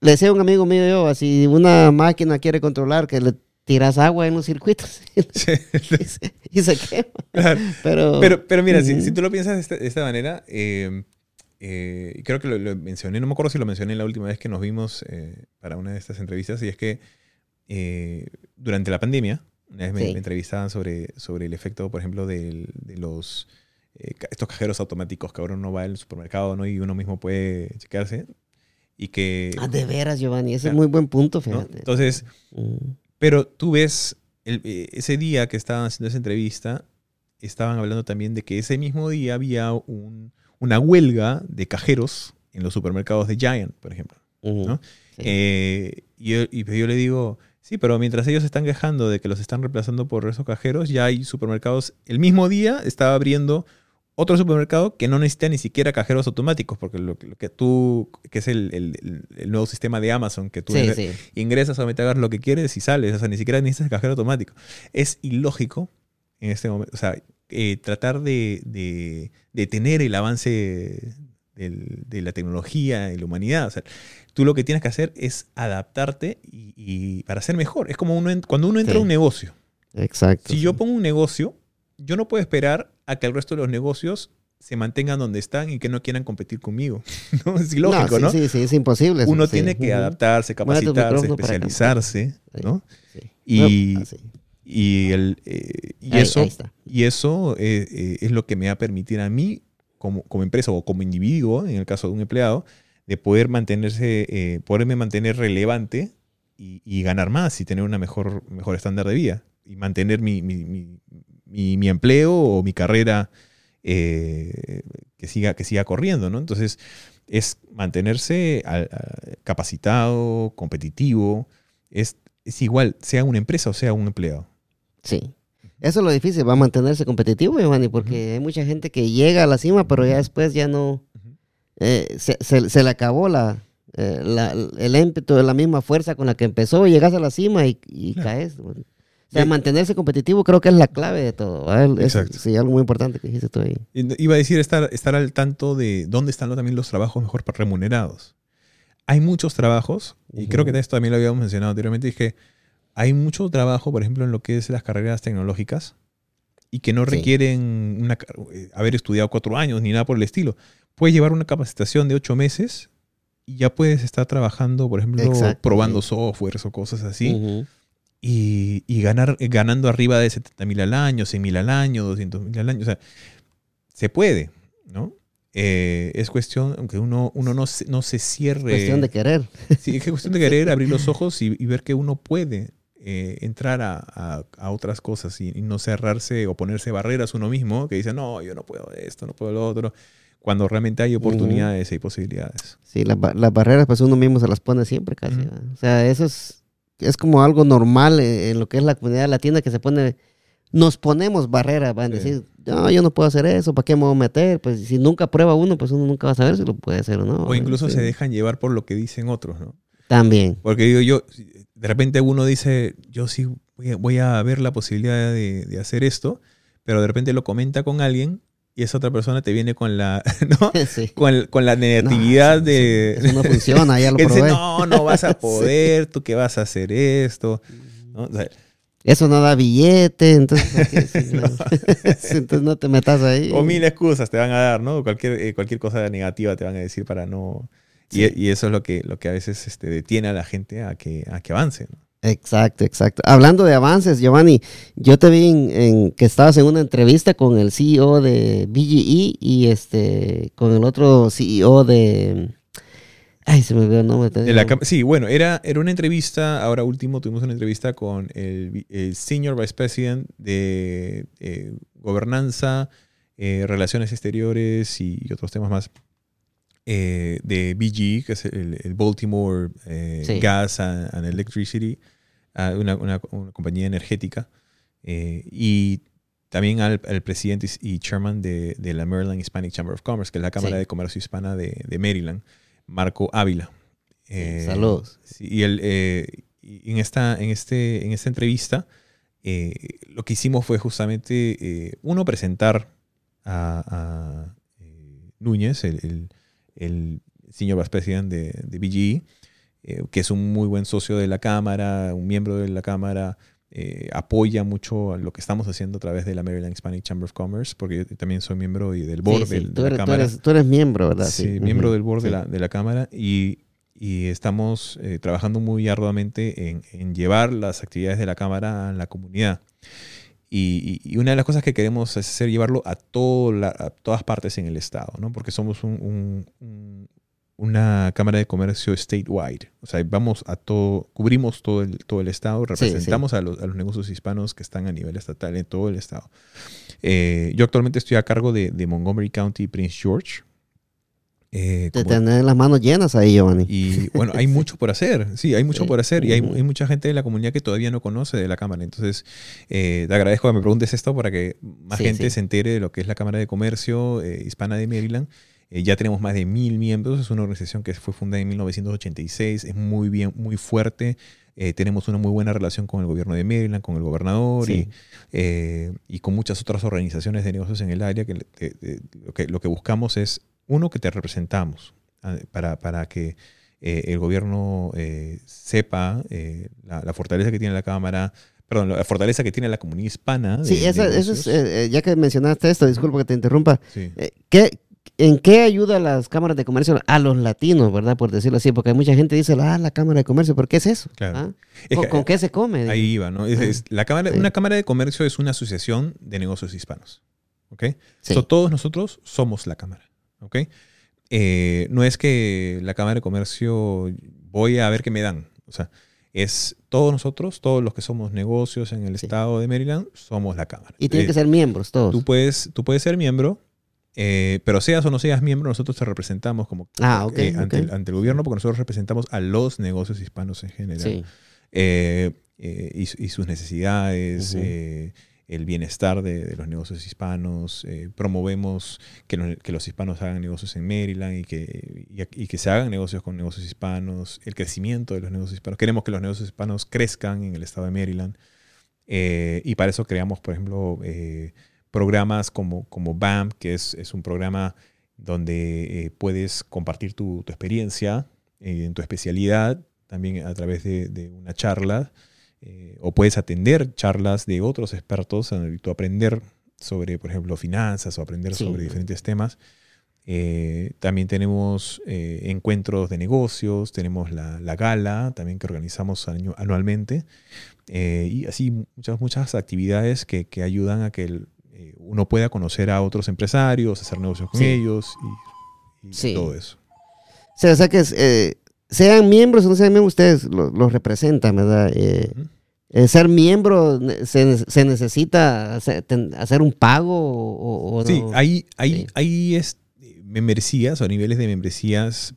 le decía a un amigo mío yo, si una máquina quiere controlar que le tiras agua en los circuitos Sí. y, se, quema. Claro. Pero, Pero, pero mira, si, Ujú. si tú lo piensas de esta, de esta manera, eh, eh, creo que lo, lo mencioné, no me acuerdo si lo mencioné la última vez que nos vimos eh, para una de estas entrevistas, y es que eh, durante la pandemia, una vez me, Sí. me entrevistaban sobre, sobre el efecto, por ejemplo, del- de los eh, estos cajeros automáticos que ahora uno va al supermercado ¿no? y uno mismo puede chequearse. Y que. Ah, de veras, Giovanni, ese Claro. es muy buen punto, ¿no? fíjate. Entonces, Mm. Pero tú ves, el- eh, ese día que estaban haciendo esa entrevista, estaban hablando también de que ese mismo día había un- una huelga de cajeros en los supermercados de Giant, por ejemplo. Ujú. ¿no? Sí. Eh, y, yo, y yo le digo, sí, pero mientras ellos están quejando de que los están reemplazando por esos cajeros, ya hay supermercados, el mismo día estaba abriendo otro supermercado que no necesita ni siquiera cajeros automáticos, porque lo, lo que tú, que es el, el- el- nuevo sistema de Amazon, que tú sí, ingre- sí. ingresas solamente hagas lo que quieres y sales, o sea, ni siquiera necesitas cajero automático. Es ilógico en este momento, o sea, eh, tratar de, de, de tener el avance del- de la tecnología y la humanidad, o sea, tú lo que tienes que hacer es adaptarte y, y para ser mejor. Es como uno cuando uno entra Sí. a un negocio. Exacto. Si yo pongo un negocio, yo no puedo esperar a que el resto de los negocios se mantengan donde están y que no quieran competir conmigo. ¿no? Es ilógico, sí, ¿no? Sí, sí, es imposible. eso, Uno sí. tiene que adaptarse, capacitarse, especializarse. ¿no? Sí. Y, Ah, y, el, eh, y Ahí- eso, ahí y eso eh, eh, es lo que me va a permitir a mí, como, como empresa o como individuo, en el caso de un empleado, de poder mantenerse, eh, poderme mantener relevante y, y ganar más y tener una mejor, mejor estándar de vida y mantener mi, mi, mi- mi- mi empleo o mi carrera eh, que, siga, que siga corriendo, ¿no? Entonces, es mantenerse al- capacitado, competitivo, es, es igual, sea una empresa o sea un empleado. Sí. Eso es lo difícil, va a mantenerse competitivo, Giovanni, porque hay mucha gente que llega a la cima, pero ya después ya no, eh, se, se- se le acabó la, eh, la- el ímpetu, la misma fuerza con la que empezó, llegas a la cima y, y Claro. caes. bueno. O sea, Sí. mantenerse competitivo creo que es la clave de todo. Es- sí, algo muy importante que dijiste tú ahí. Iba a decir estar, estar al tanto de dónde están también los trabajos mejor remunerados. Hay muchos trabajos, y creo que esto también lo habíamos mencionado anteriormente, es que hay mucho trabajo, por ejemplo, en lo que es las carreras tecnológicas, y que no Sí. requieren una car- eh, haber estudiado cuatro años ni nada por el estilo. Puedes llevar una capacitación de ocho meses y ya puedes estar trabajando, por ejemplo, Exacto, probando sí. softwares o cosas así. Y, y ganar, ganando arriba de 70 mil al año, 100 mil al año, 200 mil al año. O sea, se puede, ¿no? Eh, es cuestión, aunque uno, uno no, se, no se cierre. Cuestión de querer. Sí, es cuestión de querer abrir los ojos y, y ver que uno puede eh, entrar a, a- a otras cosas y, y no cerrarse o ponerse barreras uno mismo, que dice, no, yo no puedo esto, no puedo lo otro. cuando realmente hay oportunidades y posibilidades. Sí, la las barreras pues uno mismo se las pone siempre casi. Ujú. ¿verdad? O sea, eso es, es como algo normal en, lo que es la comunidad latina que se pone, nos ponemos barreras, van a Sí. decir, no, yo no puedo hacer eso, ¿para qué me voy a meter? Pues si nunca prueba uno, pues uno nunca va a saber si lo puede hacer o no. O incluso Sí. se dejan llevar por lo que dicen otros, ¿no? También. Porque digo yo, de repente uno dice, yo sí voy a, voy a ver la posibilidad de, de hacer esto, pero de repente lo comenta con alguien y esa otra persona te viene con la, ¿no? sí. con, con la negatividad No, de... Eso no funciona, ya lo que dice, probé. no, no vas a poder, tú que vas a hacer esto. ¿no? O sea, Eso no da billete, entonces. Sí. Sí, entonces no te metas ahí. o mil excusas te van a dar, ¿no? Cualquier, eh, cualquier cosa negativa te van a decir para no... Y, Sí. y eso es lo que, lo que a veces este, detiene a la gente a que, a que avance, ¿no? Exacto, exacto. Hablando de avances, Giovanni, yo te vi en, en que estabas en una entrevista con el CEO de BGE y este con el otro CEO de ay, se me olvidó el nombre. De la cam- sí, bueno, era, era una entrevista, ahora último tuvimos una entrevista con el, Senior Vice President de eh, Gobernanza, eh, Relaciones Exteriores y, otros temas más eh, de BGE, que es el, el Baltimore eh, Sí. Gas and, and Electricity, una, una- una compañía energética, eh, y también al, al presidente y chairman de, de la Maryland Hispanic Chamber of Commerce, que es la Cámara Sí. de Comercio Hispana de, de Maryland, Marco Ávila. Eh, saludos. y el, eh, y en, esta, en, este, en esta entrevista, eh, lo que hicimos fue justamente, eh, uno, presentar a, a, Núñez, el, el, el senior vice president de, de BGE, eh, que es un muy buen socio de la Cámara, un miembro de la Cámara, eh, apoya mucho lo que estamos haciendo a través de la Maryland Hispanic Chamber of Commerce, porque yo también soy miembro y del board Sí, sí, tú, de eres, la tú Cámara. eres- tú eres miembro, ¿verdad? Sí, Ujú. miembro del board de, Sí. la, de la Cámara y, y estamos eh, trabajando muy arduamente en, en llevar las actividades de la Cámara a la comunidad. Y, y- y una de las cosas que queremos es hacer llevarlo a, todo la- a todas partes en el Estado, ¿no? porque somos un- un- un- una Cámara de Comercio statewide. O sea, vamos a todo, cubrimos todo el, todo el Estado, Sí, sí. representamos A, los, a los negocios hispanos que están a nivel estatal en todo el Estado. Eh, yo actualmente estoy a cargo de, de Montgomery County, Prince George. Eh, Te como- tenés las manos llenas ahí, Giovanni. y bueno, hay mucho por hacer, sí, hay mucho Sí. por hacer y hay, hay mucha gente de la comunidad que todavía no conoce de la Cámara. Entonces, eh, te agradezco que me preguntes esto para que más Sí, gente sí. se entere de lo que es la Cámara de Comercio eh, Hispana de Maryland. Eh, ya tenemos más de mil miembros, es una organización que fue fundada en 1986, es muy bien, muy fuerte. Eh, tenemos una muy buena relación con el gobierno de Maryland, con el gobernador Sí. y, eh, y con muchas otras organizaciones de negocios en el área. Que, eh, lo, que lo que buscamos es, uno, que te representamos ah, para, para que el gobierno sepa la, la fortaleza que tiene la Cámara, perdón, la fortaleza que tiene la comunidad hispana. de Sí, esa- eso es, eh, ya que mencionaste esto, disculpa que te interrumpa. Sí. Eh, ¿qué, ¿En qué ayuda las cámaras de comercio a los latinos, verdad? Por decirlo así, porque hay mucha gente que dice, ah, la cámara de comercio, ¿pero qué es eso? Claro. ¿Ah? Es ¿Con, que, con qué se come? Ahí iba, ¿no? Es- es la cámara, Sí. Una cámara de comercio es una asociación de negocios hispanos. ¿Ok? Sí. So, todos nosotros somos la cámara. ¿Ok? Eh, no es que la cámara de comercio voy a ver qué me dan. O sea, es todos nosotros, todos los que somos negocios en el Sí. estado de Maryland, somos la cámara. y tienen Eh, que ser miembros todos. Tú puedes, tú puedes ser miembro, eh, pero seas o no seas miembro, nosotros te representamos como Ah, eh, ante, el, ante el gobierno, porque nosotros representamos a los negocios hispanos en general Sí. eh, y, su- y sus necesidades, el bienestar de, de los negocios hispanos. promovemos que, los- que los hispanos hagan negocios en Maryland y que, y, y que se hagan negocios con negocios hispanos, el crecimiento de los negocios hispanos. Queremos que los negocios hispanos crezcan en el estado de Maryland. y para eso creamos, por ejemplo, programas como, como BAM, que es, es un programa donde eh, puedes compartir tu, tu experiencia eh, en tu especialidad, también a través de, de una charla, eh, o puedes atender charlas de otros expertos y tú aprender sobre, por ejemplo, finanzas o aprender Sí. sobre diferentes temas. Eh, también tenemos encuentros de negocios, tenemos la, la gala también que organizamos año- anualmente y así muchas, muchas actividades que, que ayudan a que el, uno pueda conocer a otros empresarios, hacer negocios con Sí. ellos y, y Sí. todo eso. O sea, o sea que eh, sean miembros o no sean miembros, ustedes lo- los representan, ¿verdad? Eh, eh, ser miembro, se, se necesita hacer, ten- hacer un pago o, o Sí, no? hay, hay, Sí. hay es- membresías o niveles de membresías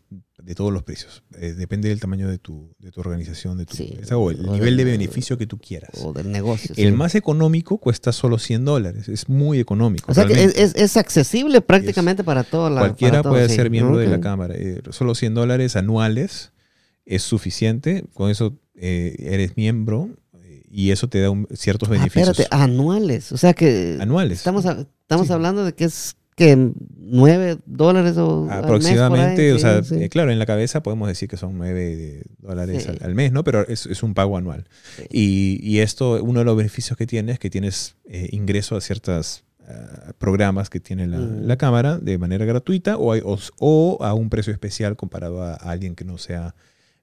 de todos los precios. Eh, depende del tamaño de tu, de tu organización, de tu Sí, empresa, o el o nivel de beneficio que tú quieras. O del negocio. El sí. más económico cuesta solo 100 dólares. Es muy económico. O sea que es, es- es accesible prácticamente para toda la Cualquiera todo, puede sí. ser miembro de la. Cámara. Eh, solo 100 dólares anuales es suficiente. Con eso eh, eres miembro eh, y eso te da un- ciertos Ah, beneficios espérate, anuales. O sea que anuales. estamos, a- estamos hablando de que es que 9 dólares o al mes por ahí, Aproximadamente, o sea, sí. eh, claro, en la cabeza podemos decir que son 9 dólares Sí. al, al mes, ¿no? Pero es, es un pago anual. Sí. Y, y esto, uno de los beneficios que tienes es que tienes eh, ingreso a ciertos programas que tiene la, Mm. la cámara de manera gratuita o, hay- o, o a un precio especial comparado a, a alguien que no sea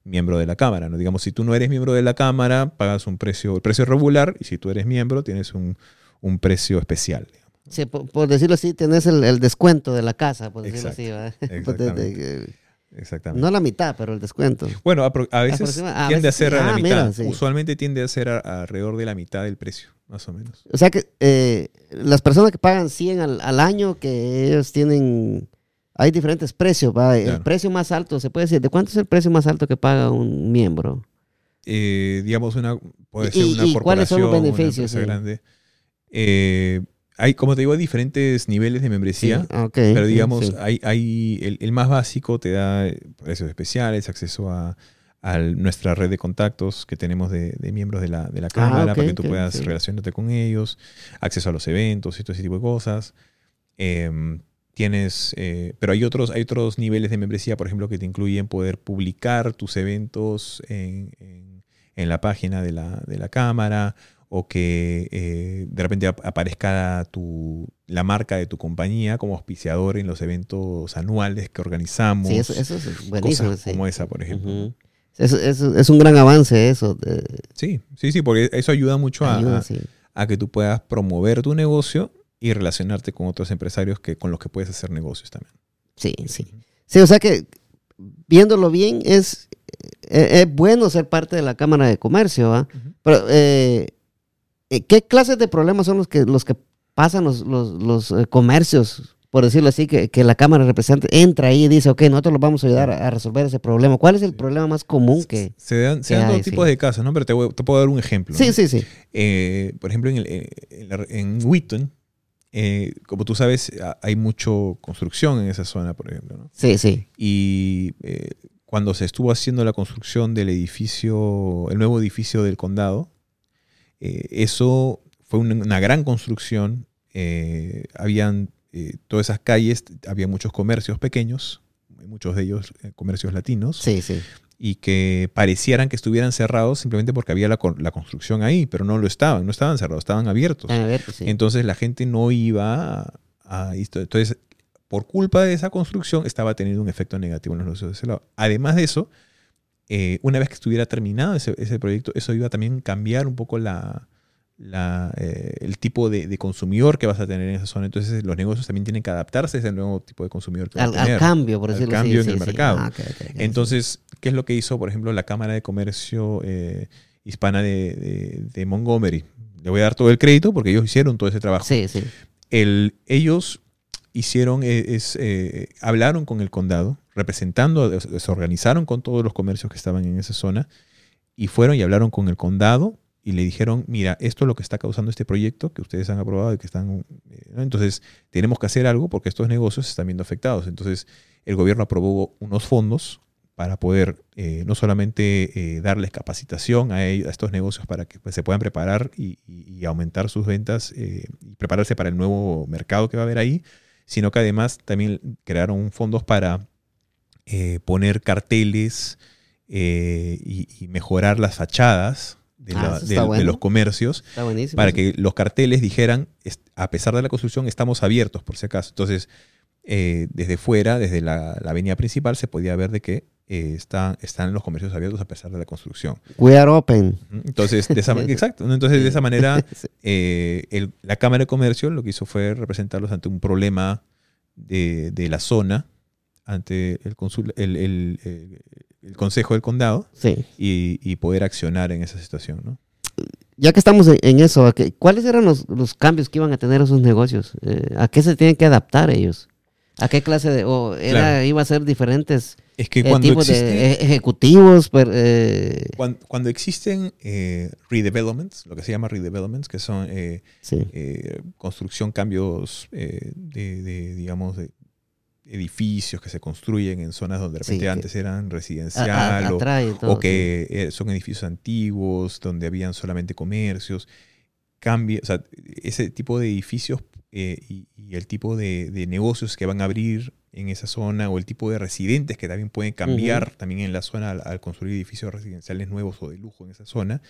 miembro de la cámara, ¿no? Digamos, si tú no eres miembro de la cámara, pagas un precio, el precio regular, y si tú eres miembro, tienes un, un precio especial. Sí, por, por decirlo así, tenés el, el descuento de la casa, por decirlo Exacto, así. ¿verdad? exactamente. Exactamente. no la mitad, pero el descuento. Bueno, a veces a tiende a ser a la mitad. mira, sí. Usualmente tiende a ser a- alrededor de la mitad del precio, más o menos. O sea que eh, las personas que pagan 100 al, al año, que ellos tienen... Hay diferentes precios, ¿va? El Claro. precio más alto, se puede decir, ¿de cuánto es el precio más alto que paga un miembro? Eh, digamos, una, puede ¿Y- ser una y cuáles son corporación, los una beneficios, empresa sí? grande. Eh, hay, como te digo, hay diferentes niveles de membresía. Sí, Pero digamos, sí. hay, hay el, el más básico te da eh, precios especiales, acceso a, a nuestra red de contactos que tenemos de, de miembros de la, de la cámara Ah, ok, para que tú puedas sí. relacionarte con ellos, acceso a los eventos y todo ese tipo de cosas. Em, tienes, eh, pero hay otros, hay otros niveles de membresía, por ejemplo, que te incluyen poder publicar tus eventos en, en- en la página de la, de la cámara o que eh, de repente ap- aparezca tu, la marca de tu compañía como auspiciador en los eventos anuales que organizamos. Sí, eso, eso es buenísimo. cosas sí. como esa, por ejemplo. Eso- es un gran avance eso. de- Sí, sí, sí, porque eso ayuda mucho a, ayuda, a- sí. a que tú puedas promover tu negocio y relacionarte con otros empresarios que, con los que puedes hacer negocios también. Sí, sí. Sí, o sea que viéndolo bien, es, eh, es bueno ser parte de la Cámara de Comercio, ¿va? Ujú. Pero, eh, eh, ¿qué clases de problemas son los que, los que pasan los, los, los, eh, comercios, por decirlo así, que, que la Cámara de Representantes entra ahí y dice, ok, nosotros los vamos a ayudar a, a resolver ese problema? ¿Cuál es el problema más común que...? Se dan, se dan hay, dos sí. tipos de casos, ¿no? Pero te, voy- te puedo dar un ejemplo. Sí, ¿no? sí, sí. Eh, por ejemplo, en, el- eh, en, la- en Wheaton, eh, como tú sabes, hay mucho construcción en esa zona, por ejemplo. ¿no? Sí, sí. Y eh, cuando se estuvo haciendo la construcción del edificio, el nuevo edificio del condado, eh, eso fue una, una gran construcción. eh, habían eh, todas esas calles, había muchos comercios pequeños, muchos de ellos comercios latinos, Sí, sí. y que parecieran que estuvieran cerrados simplemente porque había la, con- la construcción ahí, pero no lo estaban, no estaban cerrados, estaban abiertos. Están abiertos, sí. Entonces la gente no iba a, a esto. Entonces, por culpa de esa construcción, estaba teniendo un efecto negativo en los negocios de ese lado. Además de eso, eh, una vez que estuviera terminado ese, ese proyecto, eso iba a también cambiar un poco la, la, eh, el tipo de, de consumidor que vas a tener en esa zona. Entonces, los negocios también tienen que adaptarse a ese nuevo tipo de consumidor que al, a al tener. cambio, por al decirlo cambio así. en el sí, sí. mercado. Ah, Entonces, ¿qué es lo que hizo, por ejemplo, la Cámara de Comercio eh, Hispana de, de- de Montgomery? Le voy a dar todo el crédito porque ellos hicieron todo ese trabajo. Sí, sí. El- ellos hicieron, es, eh, hablaron con el condado, representando, se organizaron con todos los comercios que estaban en esa zona y fueron y hablaron con el condado y le dijeron, mira, esto es lo que está causando este proyecto que ustedes han aprobado y que están... eh. Entonces, tenemos que hacer algo porque estos negocios se están viendo afectados. Entonces, el gobierno aprobó unos fondos para poder eh, no solamente eh, darles capacitación a, ellos- a estos negocios para que pues, se puedan preparar y, aumentar sus ventas y prepararse para el nuevo mercado que va a haber ahí, sino que además también crearon fondos para eh, poner carteles eh, y, y mejorar las fachadas de, Ah, la- de- los comercios para que los carteles dijeran, "Es- a pesar de la construcción, estamos abiertos, por si acaso. Entonces, eh, desde fuera, desde la, la avenida principal, se podía ver de que eh, está- están los comercios abiertos a pesar de la construcción. We are open. Entonces, de esa, exacto. Entonces, de esa manera, eh, el- la Cámara de Comercio lo que hizo fue representarlos ante un problema de, de la zona, ante el, consul- el, el- el- el Consejo del Condado Sí. y, y poder accionar en esa situación. ¿no? Ya que estamos en, eso, ¿a qué- ¿cuáles eran los, los cambios que iban a tener esos negocios? Eh, ¿A qué se tienen que adaptar ellos? ¿A qué clase de.? O era, Claro. iba a ser diferentes Es que eh, cuando tipos existe, de e- ejecutivos. eh, cuan- cuando, existen eh, redevelopments, lo que se llama redevelopments, que son eh, sí. eh, construcción, cambios eh, de, de, digamos, de edificios que se construyen en zonas donde de repente antes eran residencial a- o, atrae todo, o que eh, son edificios antiguos donde habían solamente comercios. Cambia, o sea, ese tipo de edificios eh, y, y el tipo de, de negocios que van a abrir en esa zona o el tipo de residentes que también pueden cambiar también en la zona al, al construir edificios residenciales nuevos o de lujo en esa zona,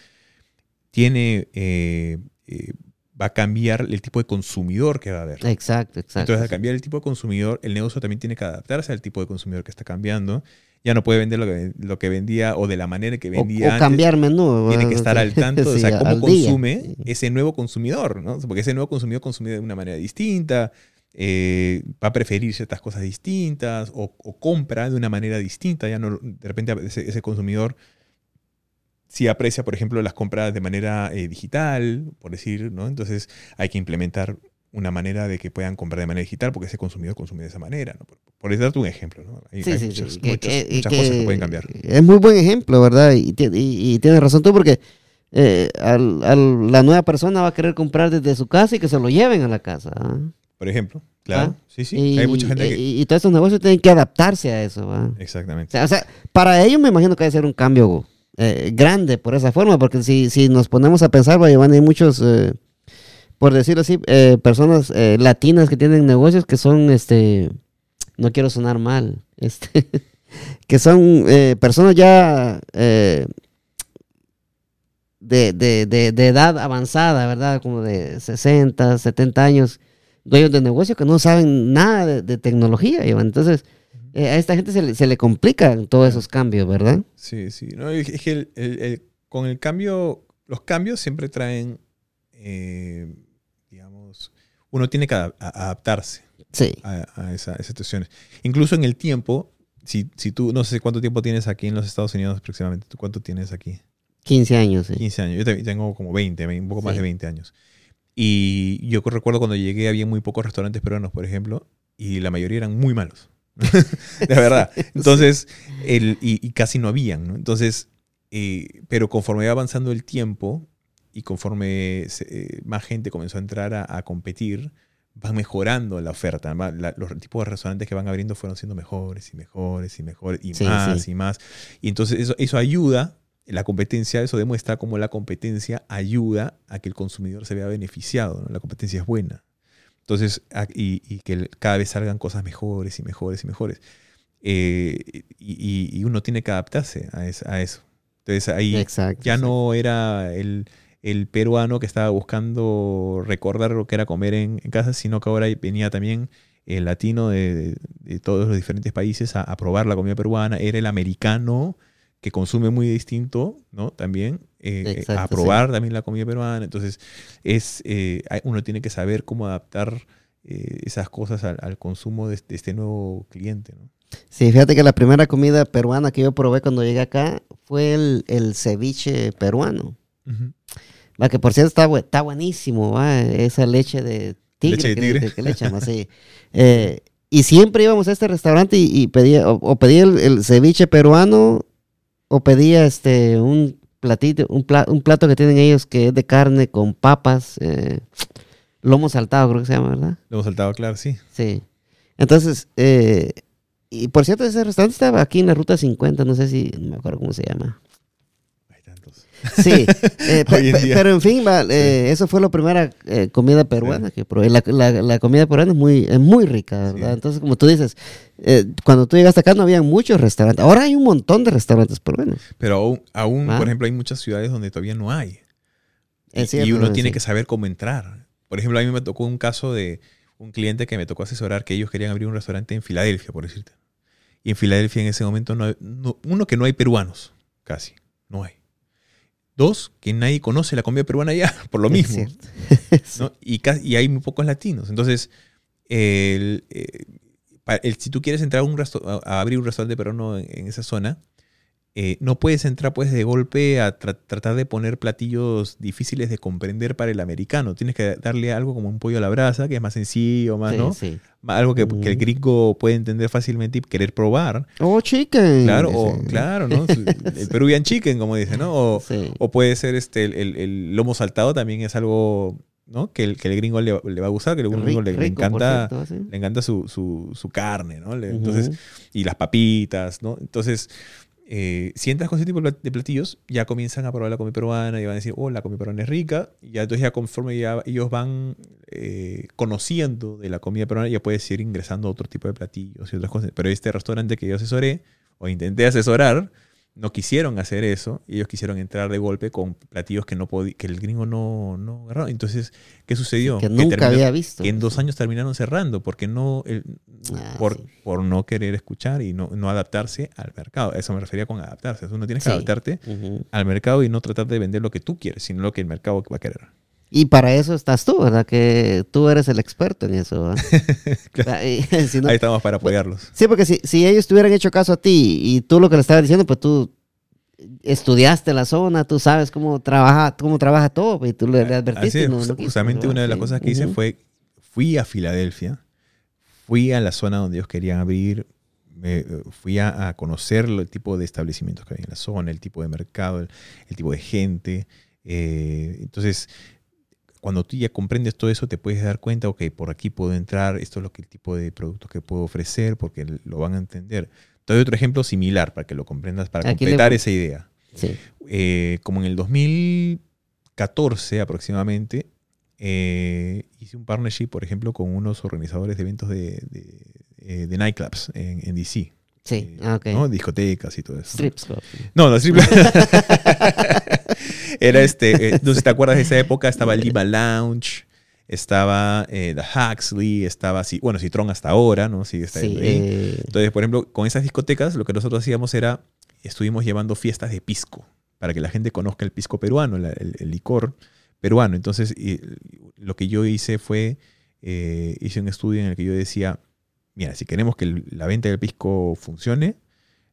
tiene, eh, eh, va a cambiar el tipo de consumidor que va a haber. sí. Exacto, exacto. Entonces, al cambiar el tipo de consumidor, el negocio también tiene que adaptarse al tipo de consumidor que está cambiando. Ya no puede vender lo que, lo que vendía o de la manera que o, vendía o antes. cambiar menú. Tiene que estar al tanto de o Sí, sea, cómo día. consume ese nuevo consumidor, ¿no? Porque ese nuevo consumidor consume de una manera distinta, eh, va a preferir ciertas cosas distintas o, o compra de una manera distinta. Ya no, de repente ese, ese consumidor sí aprecia, por ejemplo, las compras de manera eh, digital, por decir, ¿no? Entonces hay que implementar una manera de que puedan comprar de manera digital porque ese consumidor consume de esa manera, ¿no? Por, por darte un ejemplo, ¿no? Hay, Sí, hay sí, muchas, sí, muchas- que- muchas que cosas que pueden cambiar. Es muy buen ejemplo, ¿verdad? Y, ti- y- y tienes razón tú porque eh, al- al- la nueva persona va a querer comprar desde su casa y que se lo lleven a la casa. ¿ah? Por ejemplo, claro. Ah, Sí, sí. Y, hay mucha gente que... y- todos estos negocios tienen que adaptarse a eso. O Exactamente. sea, o sea, para ellos me imagino que debe ser un cambio eh, grande por esa forma, porque si, si nos ponemos a pensar, va, Giovanni, hay muchos, eh, por decirlo así, eh, personas eh, latinas que tienen negocios que son, este, no quiero sonar mal, este, que son personas ya de, de, de, edad avanzada, ¿verdad? Como de 60, 70 años, dueños de negocios que no saben nada de, de tecnología, Giovanni. Entonces, eh, a esta gente se le, se le complican todos esos cambios, ¿verdad? Sí, sí. No, es que el- el- el- con el cambio, los cambios siempre traen, eh, digamos, uno tiene que adap- a- adaptarse Sí. a, a esa- esas situaciones. Incluso en el tiempo, si, si tú, no sé cuánto tiempo tienes aquí en los Estados Unidos aproximadamente, ¿tú cuánto tienes aquí? 15 años, sí. 15 años. Yo tengo como 20, un poco más Sí. de 20 años. Y yo recuerdo cuando llegué había muy pocos restaurantes peruanos, por ejemplo, y la mayoría eran muy malos. de verdad. Entonces, el, y, y casi no habían, ¿no? Entonces, eh, pero conforme va avanzando el tiempo y conforme se- eh, más gente comenzó a entrar a, a competir, va mejorando la oferta. va- la- los tipos de restaurantes que van abriendo fueron siendo mejores y mejores y mejores y Sí, más sí. y más. Y entonces eso, eso ayuda, la competencia, eso demuestra cómo la competencia ayuda a que el consumidor se vea beneficiado. ¿no? La competencia es buena. Entonces, a- y, y que cada vez salgan cosas mejores y mejores y mejores. Eh, y, y- uno tiene que adaptarse a, es- a eso. Entonces ahí Exacto. ya no era el, el peruano que estaba buscando recordar lo que era comer en, en casa, sino que ahora venía también el latino de, de- de todos los diferentes países a, a probar la comida peruana. Era el americano que consume muy distinto, ¿no? También eh, eh, Exacto, a sí. probar también la comida peruana. Entonces, es, eh, uno tiene que saber cómo adaptar eh, esas cosas al, al consumo de, de este nuevo cliente, ¿no? Sí, fíjate que la primera comida peruana que yo probé cuando llegué acá fue el, el ceviche peruano. Va, que por cierto está, bu- está buenísimo, va, esa leche de tigre, Leche de tigre. que- que le echan así. Y siempre íbamos a este restaurante y, y pedía, o, o pedía el, el ceviche peruano o pedía este un platito, un, pla- un plato que tienen ellos que es de carne con papas, eh, lomo saltado creo que se llama, ¿verdad? Lo hemos saltado, claro, sí. Sí. Entonces, eh, y por cierto, ese restaurante estaba aquí en la ruta 50, no sé si, no me acuerdo cómo se llama. Sí, eh, pero en fin, va, eh, eso fue la primera eh, comida peruana que probé. La, la- la comida peruana es muy, es muy rica, ¿verdad? Sí. Entonces, como tú dices, eh, cuando tú llegaste acá no había muchos restaurantes. Ahora hay un montón de restaurantes peruanos. Pero aún, aún, Ah. por ejemplo, hay muchas ciudades donde todavía no hay. Y- cierto, y uno tiene que saber cómo entrar. Por ejemplo, a mí me tocó un caso de un cliente que me tocó asesorar que ellos querían abrir un restaurante en Filadelfia, por decirte. Y en Filadelfia en ese momento, no, hay- no- uno, que no hay peruanos, casi, no hay. Dos, que nadie conoce la comida peruana allá, por lo mismo. Y, y hay muy pocos latinos. Entonces, el, eh, el- si tú quieres entrar a, un a abrir un restaurante peruano en, en esa zona, eh, no puedes entrar pues de golpe a tra- tratar de poner platillos difíciles de comprender para el americano. Tienes que darle algo como un pollo a la brasa, que es más sencillo, más, Sí, ¿no? sí. Algo que, Ujú. que el gringo puede entender fácilmente y querer probar. Oh, chicken. Claro, o, claro, ¿no? El Peruvian chicken, como dice, ¿no? O, Sí. o puede ser este, el, el- el lomo saltado también es algo, ¿no? Que el, que el gringo le, le va a gustar, que el gringo le, encanta, le encanta su, su, su carne, ¿no? Le- Entonces, y las papitas, ¿no? Entonces, eh, si entras con ese tipo de plat- de platillos, ya comienzan a probar la comida peruana y van a decir, oh, la comida peruana es rica. Y ya entonces ya conforme ellos van eh, conociendo de la comida peruana, ya puedes ir ingresando a otro tipo de platillos y otras cosas. Pero este restaurante que yo asesoré, o intenté asesorar, no quisieron hacer eso. Y ellos quisieron entrar de golpe con platillos que no podí- que el gringo no, no agarró. Entonces, ¿qué sucedió? que nunca había visto. que en dos años terminaron cerrando porque no el- Ah, por, sí. por no querer escuchar y no, no adaptarse al mercado. Eso me refería con adaptarse. Tú no tienes que Sí. adaptarte al mercado y no tratar de vender lo que tú quieres, sino lo que el mercado va a querer. Y para eso estás tú, ¿verdad? Que tú eres el experto en eso. ¿verdad? Ah, y- si no- Ahí estamos para apoyarlos. Sí, porque si, si ellos te hubieran hecho caso a ti y tú lo que le estabas diciendo, pues tú estudiaste la zona, tú sabes cómo trabaja, cómo trabaja todo, pues, y tú le, le advertiste. Es, no- justamente una de las Sí. cosas que hice fue, fui a Filadelfia, fui a la zona donde ellos querían abrir, me- fui a, a conocer el tipo de establecimientos que había en la zona, el tipo de mercado, el, el tipo de gente. eh, entonces, cuando tú ya comprendes todo eso, te puedes dar cuenta, ok, por aquí puedo entrar, esto es lo que el tipo de productos que puedo ofrecer, porque lo van a entender. Te doy otro ejemplo similar para que lo comprendas, para Aquí le- completar esa idea Sí. eh, como en el 2014 aproximadamente, eh, hice un partnership, por ejemplo, con unos organizadores de eventos de, de, eh, de nightclubs en, en DC. Sí, Eh, ah. Discotecas y todo eso. Strips club. No, no, strip Era este, eh, no sé si te acuerdas de esa época, estaba Lima Lounge, estaba eh, The Huxley, estaba, Ci- bueno, Citron hasta ahora, ¿no? Sigue Sí, estando ahí. eh, Entonces, por ejemplo, con esas discotecas, lo que nosotros hacíamos era, estuvimos llevando fiestas de pisco, para que la gente conozca el pisco peruano, la- el, el licor peruano. Entonces, y- lo que yo hice fue, eh, hice un estudio en el que yo decía, mira, si queremos que el- la venta del pisco funcione,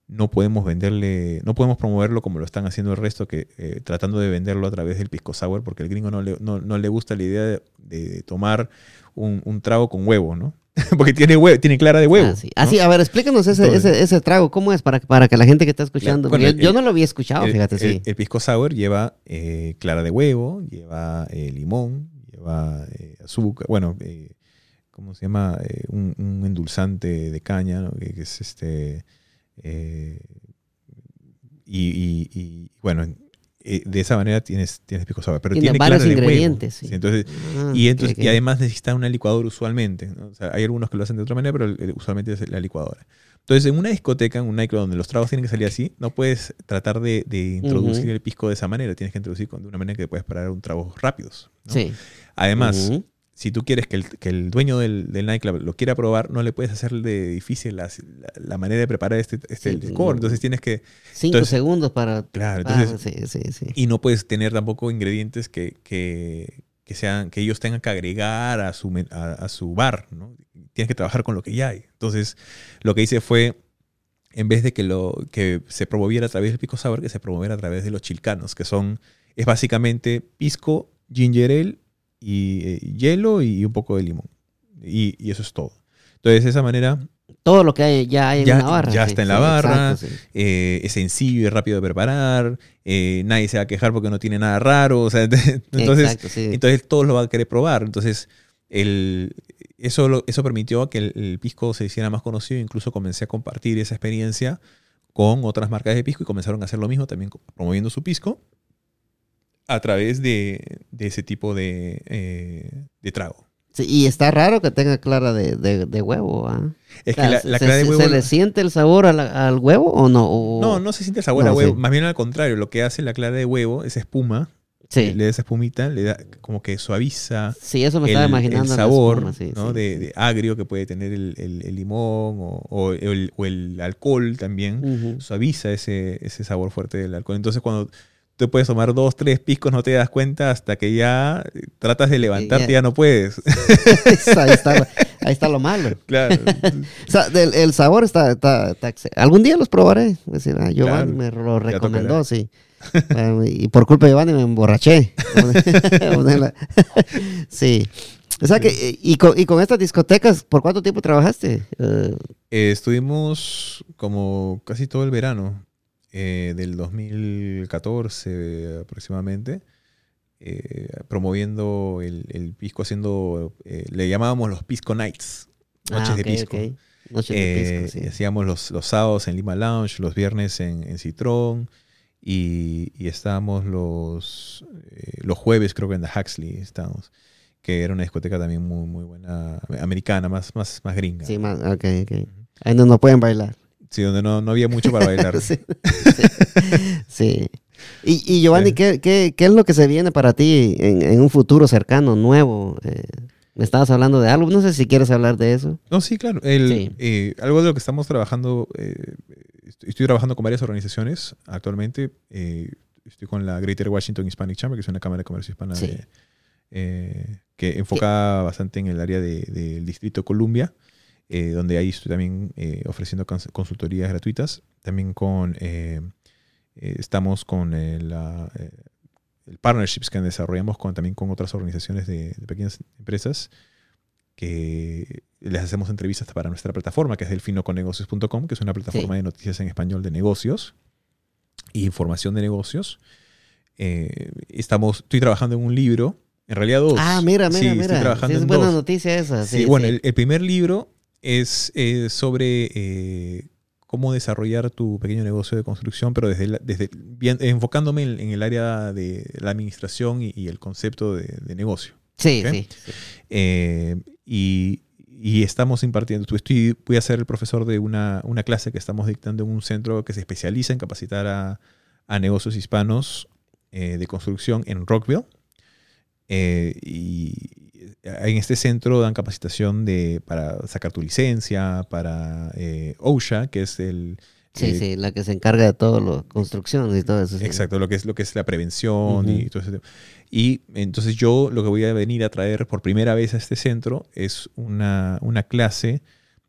no podemos venderle, no podemos promoverlo como lo están haciendo el resto, que eh, tratando de venderlo a través del pisco sour, porque al gringo no le, no, no le gusta la idea de, de tomar un, un trago con huevo, ¿no? porque tiene huevo, tiene clara de huevo. ah, sí. Así, a ver, explícanos ese, ese, ese trago, ¿cómo es? Para, para que la gente que está escuchando, bueno, porque yo, yo el- no lo había escuchado, el, fíjate, el- sí. el pisco sour lleva eh, clara de huevo, lleva eh, limón, lleva eh, azúcar, bueno, eh, ¿cómo se llama? Eh, un, un endulzante de caña, ¿no? que, que es este... eh, y, y- y, bueno, eh, de esa manera tienes, tienes pisco sour. Pero Tiene tiene, varios ingredientes, sí. Sí, entonces, Ah, y, entonces, y además necesita una licuadora usualmente. ¿no? O sea, hay algunos que lo hacen de otra manera, pero usualmente es la licuadora. Entonces, en una discoteca, en un nightclub donde los tragos tienen que salir así, no puedes tratar de, de introducir el pisco de esa manera. Tienes que introducir de una manera que puedes parar un tragos rápidos. ¿no? Sí. Además. Si tú quieres que el, que el dueño del, del nightclub lo quiera probar, no le puedes hacerle difícil la, la- la manera de preparar este, este Sí. Entonces tienes que... Cinco entonces- segundos para... Claro, Ah, entonces... sí, sí, sí. Y no puedes tener tampoco ingredientes que, que, que sean, que ellos tengan que agregar a su, a su bar, ¿no? Tienes que trabajar con lo que ya hay. Entonces, lo que hice fue, en vez de que, lo, que se promoviera a través del pisco sour, que se promoviera a través de los chilcanos, que son, es básicamente pisco, ginger ale y eh, hielo y un poco de limón. Y, y eso es todo. Entonces, de esa manera, Todo lo que hay, ya hay Ya- en la barra. ya sí, está en la sí, barra. exacto, sí. eh, es sencillo y rápido de preparar, eh, nadie se va a quejar porque no tiene nada raro, o sea, entonces, Exacto, entonces todos lo van a querer probar. Entonces, el, eso, lo- eso permitió que el, el pisco se hiciera más conocido. Incluso comencé a compartir esa experiencia con otras marcas de pisco y comenzaron a hacer lo mismo, también promoviendo su pisco a través de, de ese tipo de, eh, de trago. Sí, y está raro que tenga clara de, de, de huevo. ¿ah? Es O sea, que la, ¿se- la clara de se- huevo... ¿Se le siente el sabor a la- al huevo o no? O- No, no se siente sabor No, a huevo. sí. Más bien al contrario, lo que hace la clara de huevo, esa espuma, Sí, le da esa espumita, le da como que suaviza sí, eso me el, estaba el imaginando. en la sabor espuma, sí, ¿no? de, de agrio que puede tener el, el- el limón o, o el, o el alcohol también. Suaviza ese, ese sabor fuerte del alcohol. Entonces cuando Tú puedes tomar dos, tres piscos, no te das cuenta hasta que ya tratas de levantarte y ya, no puedes. ahí, está, ahí, está, lo malo. Claro. o sea, el, el sabor está, está, Algún día los probaré. Decir, ah, Giovanni me lo recomendó, sí. y por culpa de Giovanni me emborraché. sí. O sea que, y con, y con estas discotecas, ¿por cuánto tiempo trabajaste? Eh, estuvimos como casi todo el verano, eh, del 2014 aproximadamente, eh, promoviendo el, pisco, haciendo, le llamábamos los Pisco Nights, noches ah, de pisco. Noches de pisco Hacíamos los, los, sábados en Lima Lounge, los viernes en, en Citrón. Y, y estábamos los, los jueves, creo que en The Huxley estábamos que era una discoteca también muy, muy buena, americana, más, más, más gringa. Sí, más, ok, ok. Ahí no pueden bailar. Sí, donde no, no había mucho para bailar. sí. sí. Y, y Giovanni, ¿qué, qué, qué, es lo que se viene para ti en, en un futuro cercano, nuevo? Eh, me estabas hablando de algo, no sé si quieres hablar de eso. No, sí, claro. El, eh, algo de lo que estamos trabajando, eh, estoy trabajando con varias organizaciones actualmente. estoy con la Greater Washington Hispanic Chamber, que es una cámara de comercio hispana de, que enfoca bastante en el área del Distrito Columbia, eh, donde ahí estoy también eh, ofreciendo consultorías gratuitas. También con eh, estamos con el, partnerships que desarrollamos con, también con otras organizaciones de, pequeñas empresas que les hacemos entrevistas para nuestra plataforma, que es delfinoconegocios.com, que es una plataforma de noticias en español de negocios e información de negocios. estamos, estoy trabajando en un libro en realidad dos. Ah, mira, mira, mira. es buena noticia esa. Sí, bueno, el, primer libro es sobre eh, cómo desarrollar tu pequeño negocio de construcción, pero desde, desde bien, enfocándome en, el área de la administración y, el concepto de, negocio. Sí, sí. Eh, y, y, estamos impartiendo, estoy, voy a ser el profesor de una, una, clase que estamos dictando en un centro que se especializa en capacitar a, a negocios hispanos eh, de construcción en Rockville. Eh, y en este centro dan capacitación de, para sacar tu licencia, para eh, OSHA, que es el... Sí, eh, sí, la que se encarga de todo lo construcción y todo eso. Exacto, lo que es lo que es la prevención y todo eso. Y entonces yo lo que voy a venir a traer por primera vez a este centro es una, una clase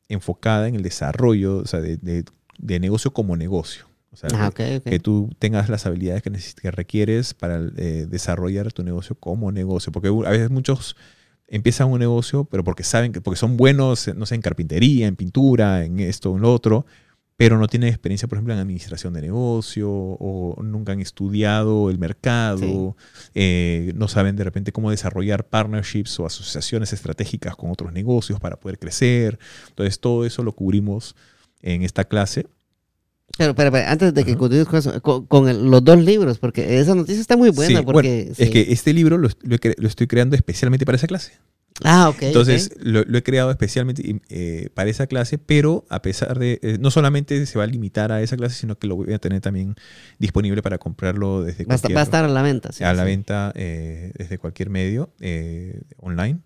enfocada en el desarrollo o sea, de, de negocio como negocio. O sea, que, tú tengas las habilidades que, que requieres para eh, desarrollar tu negocio como negocio. Porque a veces muchos empiezan un negocio, pero porque saben que porque son buenos, no sé, en carpintería, en pintura, en esto, en lo otro, pero no tienen experiencia, por ejemplo, en administración de negocio o nunca han estudiado el mercado, eh, no saben de repente cómo desarrollar partnerships o asociaciones estratégicas con otros negocios para poder crecer. Entonces, todo eso lo cubrimos en esta clase pero, pero, antes de que continúes con con, los dos libros, porque esa noticia está muy buena. porque, Es que este libro lo, estoy creando especialmente para esa clase. Ah, ok. Entonces, Lo, he creado especialmente eh, para esa clase, pero a pesar de, eh, no solamente se va a limitar a esa clase, sino que lo voy a tener también disponible para comprarlo desde va cualquier... Va a estar a la venta. Sí, a la venta eh, desde cualquier medio online.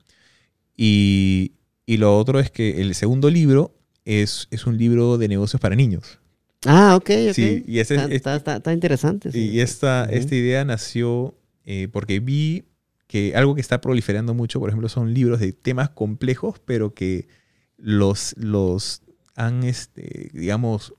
Y, y, lo otro es que el segundo libro es, es un libro de negocios para niños. Ah, ok, ok. Sí, y ese, está, está, está, interesante. Y esta, esta idea nació eh, porque vi que algo que está proliferando mucho, por ejemplo, son libros de temas complejos, pero que los, los han, este, digamos,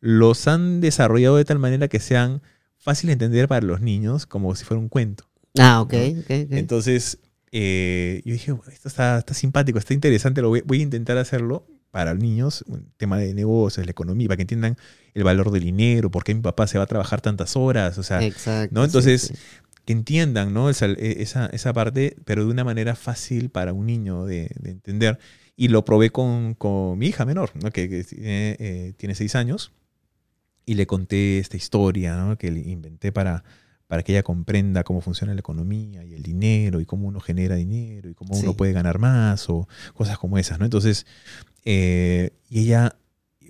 los han desarrollado de tal manera que sean fáciles de entender para los niños, como si fuera un cuento. Ah, ok, ok. Entonces, eh, yo dije, esto está, está, simpático, está interesante, lo voy, voy, a intentar hacerlo para niños, un tema de negocios, la economía, para que entiendan el valor del dinero, por qué mi papá se va a trabajar tantas horas, o sea, ¿no? Entonces, que entiendan, ¿no? Esa, esa, esa, parte, pero de una manera fácil para un niño de, entender. Y lo probé con, con, mi hija menor, ¿no? Que, tiene, eh, tiene, seis años, y le conté esta historia, ¿no? Que le inventé para, para que ella comprenda cómo funciona la economía y el dinero y cómo uno genera dinero y cómo uno puede ganar más o cosas como esas, ¿no? Entonces, eh, y ella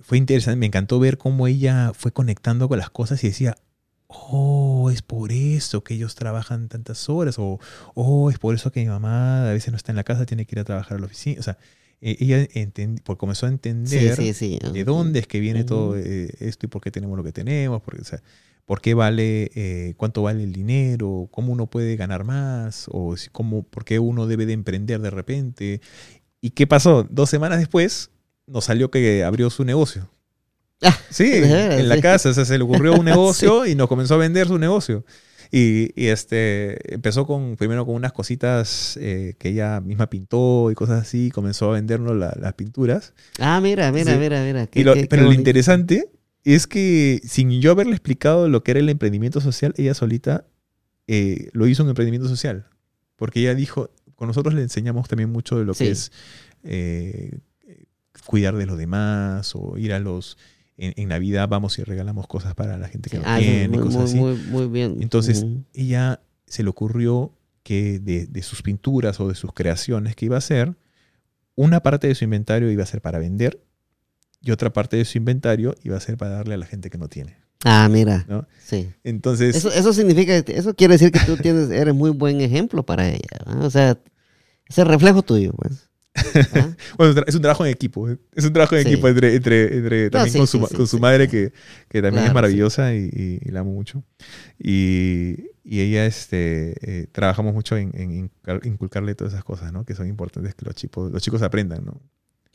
fue interesante, me encantó ver cómo ella fue conectando con las cosas y decía, oh, es por eso que ellos trabajan tantas horas, o oh, es por eso que mi mamá a veces no está en la casa, tiene que ir a trabajar a la oficina. O sea, eh, ella entendi- pues comenzó a entender Sí, sí, sí. de dónde es que viene todo Ujú. eh, esto y por qué tenemos lo que tenemos, porque, o sea, por qué vale, eh, cuánto vale el dinero, cómo uno puede ganar más, o si- cómo, por qué uno debe de emprender de repente. ¿Y qué pasó? Dos semanas después nos salió que abrió su negocio. Ah, Sí, veras, en la sí. casa, o sea, se le ocurrió un negocio y nos comenzó a vender su negocio. Y, y, este empezó con primero con unas cositas eh, que ella misma pintó y cosas así, comenzó a vendernos la- las pinturas. Ah, mira, mira, Sí. mira, mira. Qué- lo- qué- qué pero lo interesante es que sin yo haberle explicado lo que era el emprendimiento social, ella solita eh, lo hizo un emprendimiento social. Porque ella dijo, con nosotros le enseñamos también mucho de lo Sí. que es eh, cuidar de los demás o ir a los... En, en Navidad vamos y regalamos cosas para la gente que no Ah, tiene y muy, cosas muy, así. muy, muy bien. Entonces, ella se le ocurrió que de, de sus pinturas o de sus creaciones que iba a hacer, una parte de su inventario iba a ser para vender y otra parte de su inventario iba a ser para darle a la gente que no tiene. Ah, mira. ¿no? Sí. Entonces, Eso, eso significa, eso quiere decir que tú tienes, eres muy buen ejemplo para ella. ¿verdad? O sea, es el reflejo tuyo, pues. ¿Ah? bueno, es un trabajo en equipo. ¿eh? Es un trabajo en Sí. equipo entre, entre, entre también sí, con, su, sí, con su madre, que, que también Claro, es maravillosa y, y- y la amo mucho. Y, y ella, este, eh, trabajamos mucho en, en inculcar- inculcarle todas esas cosas, ¿no? Que son importantes que los chicos, los chicos aprendan, ¿no?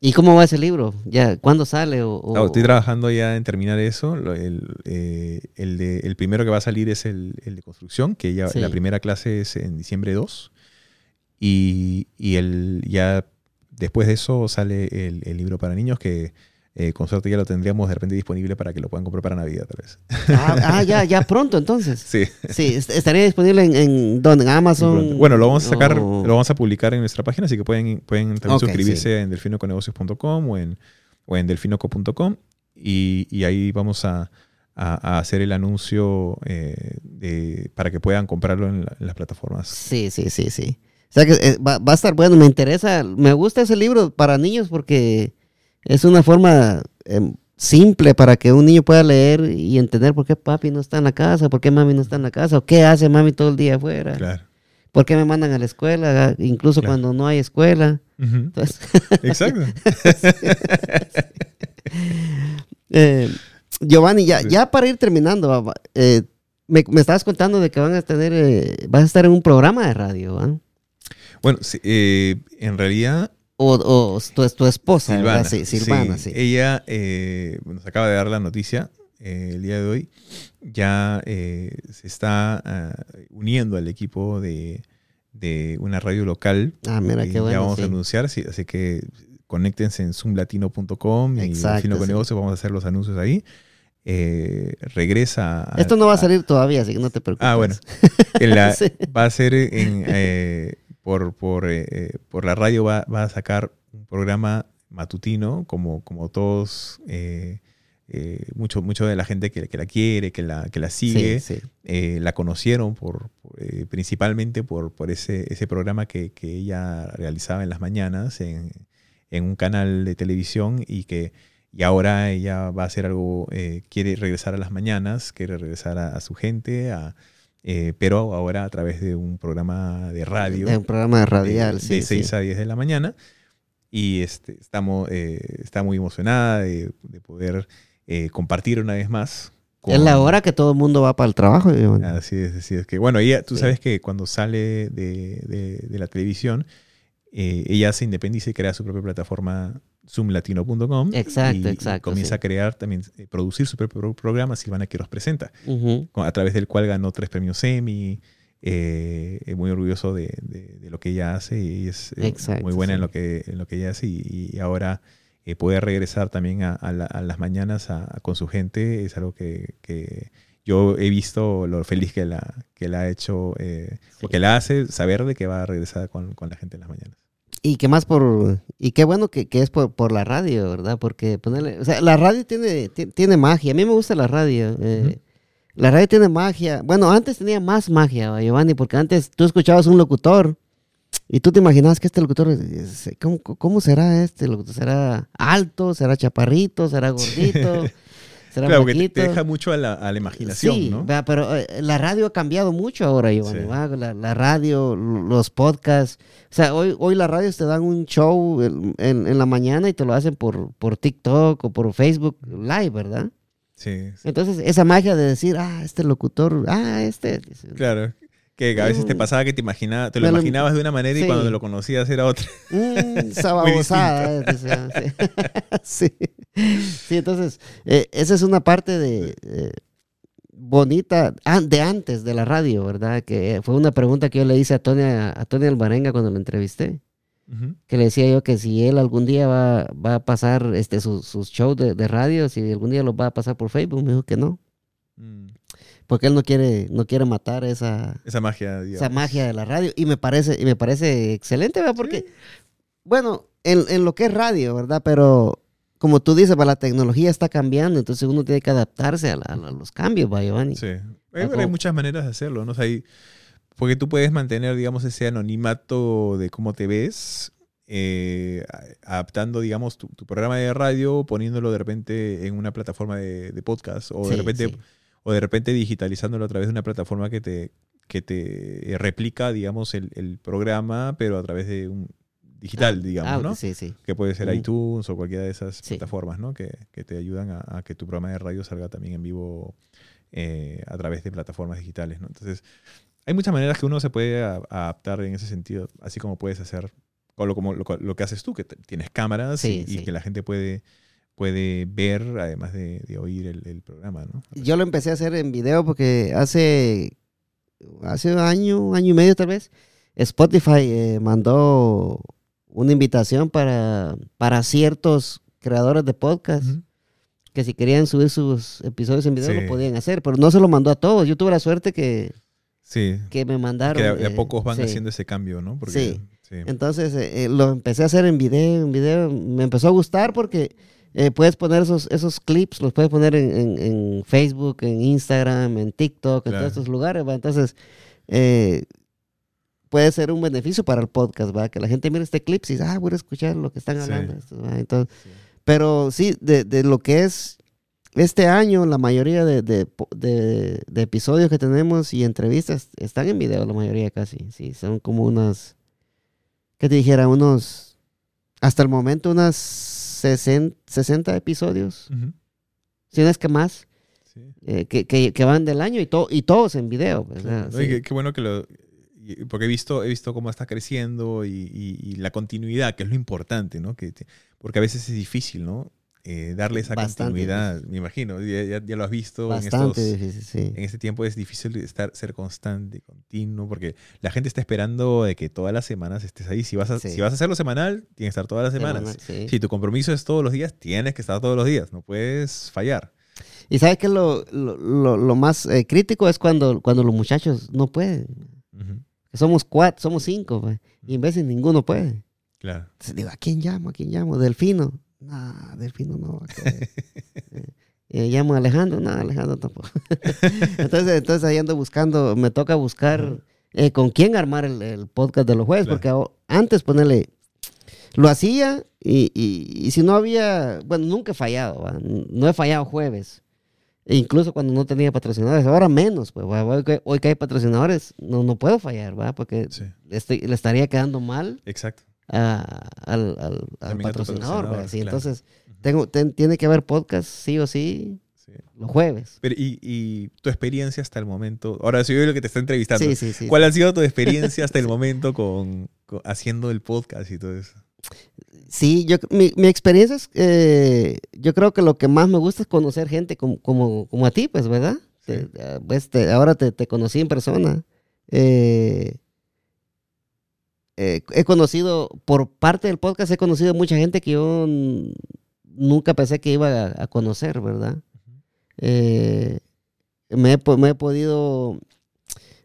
¿Y cómo va ese libro? ¿Ya? ¿Cuándo sale? O, o- No, estoy trabajando ya en terminar eso. El, eh, el, de- el primero que va a salir es el, el de construcción, que ya Sí. la primera clase es en diciembre 2. Y, y el, ya después de eso sale el, el libro para niños, que eh, con suerte ya lo tendríamos de repente disponible para que lo puedan comprar para Navidad, tal vez. Ah, ah, ya, ya pronto entonces. Sí. Sí, est- estaría disponible en, en ¿dónde? En Amazon. pronto. Bueno, lo vamos a sacar, o- lo vamos a publicar en nuestra página, así que pueden, pueden también suscribirse en delfinoconegocios.com o en, o en delfinoco.com y, y ahí vamos a, a- a hacer el anuncio eh, de, para que puedan comprarlo en, la- en las plataformas. Sí, sí, sí, sí. O sea que eh, va, va a estar bueno, me interesa, me gusta ese libro para niños porque es una forma em, simple para que un niño pueda leer y entender por qué papi no está en la casa, por qué mami no está en la casa, o qué hace mami todo el día afuera, Claro. por qué me mandan a la escuela, incluso Claro. cuando no hay escuela. Entonces, Exacto. eh, Giovanni, ya, Sí. ya para ir terminando, eh, me, me estabas contando de que van a tener, eh, vas a estar en un programa de radio, ¿va? Bueno, sí, eh, en realidad O, o tu, tu esposa, Silvana. ¿verdad? Sí, Silvana, sí. Ella eh, nos acaba de dar la noticia eh, el día de hoy. Ya eh, se está ah, uniendo al equipo de, de una radio local. Ah, mira, qué bueno. Ya vamos sí. a anunciar, sí, así que conéctense en zoomlatino.com y Fino con sí. Negocios, vamos a hacer los anuncios ahí. Eh, regresa. a- Esto no va a a- salir todavía, así que no te preocupes. Ah, bueno. la- Sí. Va a ser en, eh, por, por, eh, eh, por la radio, va, va a sacar un programa matutino, como, como todos, eh, eh, mucho, mucho de la gente que, que la quiere, que la, que la sigue, Sí, sí. eh, la conocieron por, por, principalmente por, por ese, ese programa que, que ella realizaba en las mañanas en, en un canal de televisión y que y ahora ella va a hacer algo, eh, quiere regresar a las mañanas, quiere regresar a, a su gente, a, eh, pero ahora a través de un programa de radio. Es un programa de radial, sí. de 6 sí. a 10 de la mañana. Y este, estamos, eh, está muy emocionada de, de poder eh, compartir una vez más. Es la con- hora que todo el mundo va para el trabajo. Así es, así es. Que, bueno, ella, tú Sí. sabes que cuando sale de, de- de la televisión, eh, ella se independiza y crea su propia plataforma zoomlatino.com. Exacto, y- y exacto, comienza sí. a crear también, eh, producir su propio pro- programa, Silvana que los presenta, Ujú. con- a través del cual ganó tres premios Emmy. eh, muy orgulloso de, de- de lo que ella hace y es eh, Exacto, muy buena sí. en, lo que, en lo que ella hace y, y ahora eh, poder regresar también a, a la- a las mañanas a- con su gente es algo que, que yo he visto lo feliz que la, que la ha hecho eh, o que la hace saber de que va a regresar con, con la gente en las mañanas. Y qué más por. Y qué bueno que, que es por, por la radio, ¿verdad? Porque ponerle. O sea, la radio tiene, ti- tiene magia. A mí me gusta la radio. eh. La radio tiene magia. Bueno, antes tenía más magia, ¿va, Giovanni, porque antes tú escuchabas un locutor y tú te imaginabas que este locutor. ¿Cómo, cómo será este locutor? ¿Será alto? ¿Será chaparrito? ¿Será gordito? Claro, porque te, deja mucho a la, a la imaginación, sí, ¿no? vea, pero eh, la radio ha cambiado mucho ahora. Sí. ¿va? La, la radio, los podcasts. O sea, hoy, hoy las radios te dan un show en, en- en la mañana y te lo hacen por, por TikTok o por Facebook Live, ¿verdad? Sí, sí. Entonces, esa magia de decir, ah, este locutor, ah, este. Claro. Que a veces te Mm. pasaba que te imaginaba, te lo imaginabas de una manera y cuando lo conocías era otra. Mm, esa babosada, eh, sí. sí. Entonces, eh, esa es una parte de eh, bonita de antes de la radio, ¿verdad? Que fue una pregunta que yo le hice a Tony, a Tony Alvarenga cuando lo entrevisté. Que le decía yo que si él algún día va, va a pasar este, sus, shows de, de radio, si algún día los va a pasar por Facebook, me dijo que no. Mm. Porque él no quiere, no quiere matar esa, Esa magia, digamos. esa magia de la radio y me parece y me parece excelente ¿verdad? porque bueno en, en lo que es radio verdad pero como tú dices pues, la tecnología está cambiando entonces uno tiene que adaptarse a, la- a los cambios va Giovanni Sí. Hay, muchas maneras de hacerlo, ¿no? O sea, hay- porque tú puedes mantener, digamos, ese anonimato de cómo te ves, eh, adaptando, digamos, tu, tu programa de radio, poniéndolo de repente en una plataforma de, de podcast, o de Sí, repente, sí. O de repente digitalizándolo a través de una plataforma que te, que te eh, replica, digamos, el, el programa, pero a través de un digital, digamos, Ah, ¿no? sí sí Que puede ser Mm. iTunes o cualquiera de esas Sí. plataformas, ¿no? Que, que te ayudan a, a que tu programa de radio salga también en vivo eh, a través de plataformas digitales, ¿no? Entonces, hay muchas maneras que uno se puede a- adaptar en ese sentido, así como puedes hacer, o lo, como lo, lo que haces tú, que tienes cámaras Sí, y, que la gente puede, puede ver, además de, de oír el, el programa, ¿no? yo lo empecé a hacer en video porque hace hace un año año y medio tal vez Spotify eh, mandó una invitación para para ciertos creadores de podcast que si querían subir sus episodios en video Sí. lo podían hacer, pero no se lo mandó a todos. Yo tuve la suerte que, Sí, que me mandaron. que de, a eh, pocos van haciendo ese cambio, ¿no? Porque, Sí. Entonces eh, lo empecé a hacer en video, en video. Me empezó a gustar porque eh, puedes poner esos, esos clips, los puedes poner en, en- en Facebook, en Instagram, en TikTok, en todos estos lugares. ¿va? Entonces eh, puede ser un beneficio para el podcast, ¿va? Que la gente mire este clip y dice, ah, voy a escuchar lo que están hablando. estos", ¿va? Entonces, Sí. Pero sí, de, de lo que es este año, la mayoría de, de, de- episodios que tenemos y entrevistas están en video, la mayoría casi. Sí, son como unas, ¿qué te dijera? Unos, hasta el momento, unas 60, 60 episodios, si no es que más, Sí. eh, que, que, que van del año y, to- y todos en video. qué, qué bueno que lo... Porque he visto, he visto cómo está creciendo y, y- y la continuidad, que es lo importante, ¿no? Que porque a veces es difícil, ¿no? Eh, darle esa Bastante continuidad, me imagino. Ya, ya- ya lo has visto en, Bastante estos, difícil, sí. en este tiempo. Es difícil estar, ser constante, continuo, porque la gente está esperando de que todas las semanas estés ahí. Si vas a, Sí. si vas a hacerlo semanal, tienes que estar todas las semanas. Semanal, sí. Si tu compromiso es todos los días, tienes que estar todos los días. No puedes fallar. Y sabes que lo, lo, lo- lo más eh, crítico es cuando, cuando los muchachos no pueden. Ujú, Somos cuatro, somos cinco, pues, y en veces ninguno puede. Claro. Entonces digo, ¿a quién llamo? ¿A quién llamo? ¿Delfino? No, Delfino no. va a querer. Eh, eh, llamo a Alejandro, no, Alejandro tampoco. entonces, entonces ahí ando buscando, me toca buscar eh, con quién armar el, el podcast de los jueves, Claro. porque antes ponerle, lo hacía y, y- y si no había, bueno, nunca he fallado, ¿va? no he fallado jueves. E incluso cuando no tenía patrocinadores, ahora menos, pues ¿va? hoy, que, hoy que hay patrocinadores, no, no puedo fallar, ¿va? porque Sí, estoy- le estaría quedando mal exacto. A- al, al- al patrocinador. patrocinador, ¿verdad? Sí, claro. Entonces, tengo, ten- tiene que haber podcast sí o sí Sí. los jueves. Pero, y, y tu experiencia hasta el momento. Ahora soy yo el que te está entrevistando. Sí, sí, sí. ¿Cuál ha sido tu experiencia hasta el momento con, con- haciendo el podcast y todo eso? Sí, yo, mi, mi experiencia es, eh, yo creo que lo que más me gusta es conocer gente como, como, como a ti, pues, ¿verdad? Te- pues, te- ahora te, te conocí en persona. Eh, eh, he conocido, por parte del podcast, he conocido mucha gente que yo nunca pensé que iba a, a conocer, ¿verdad? Eh, me, he, po- me he podido,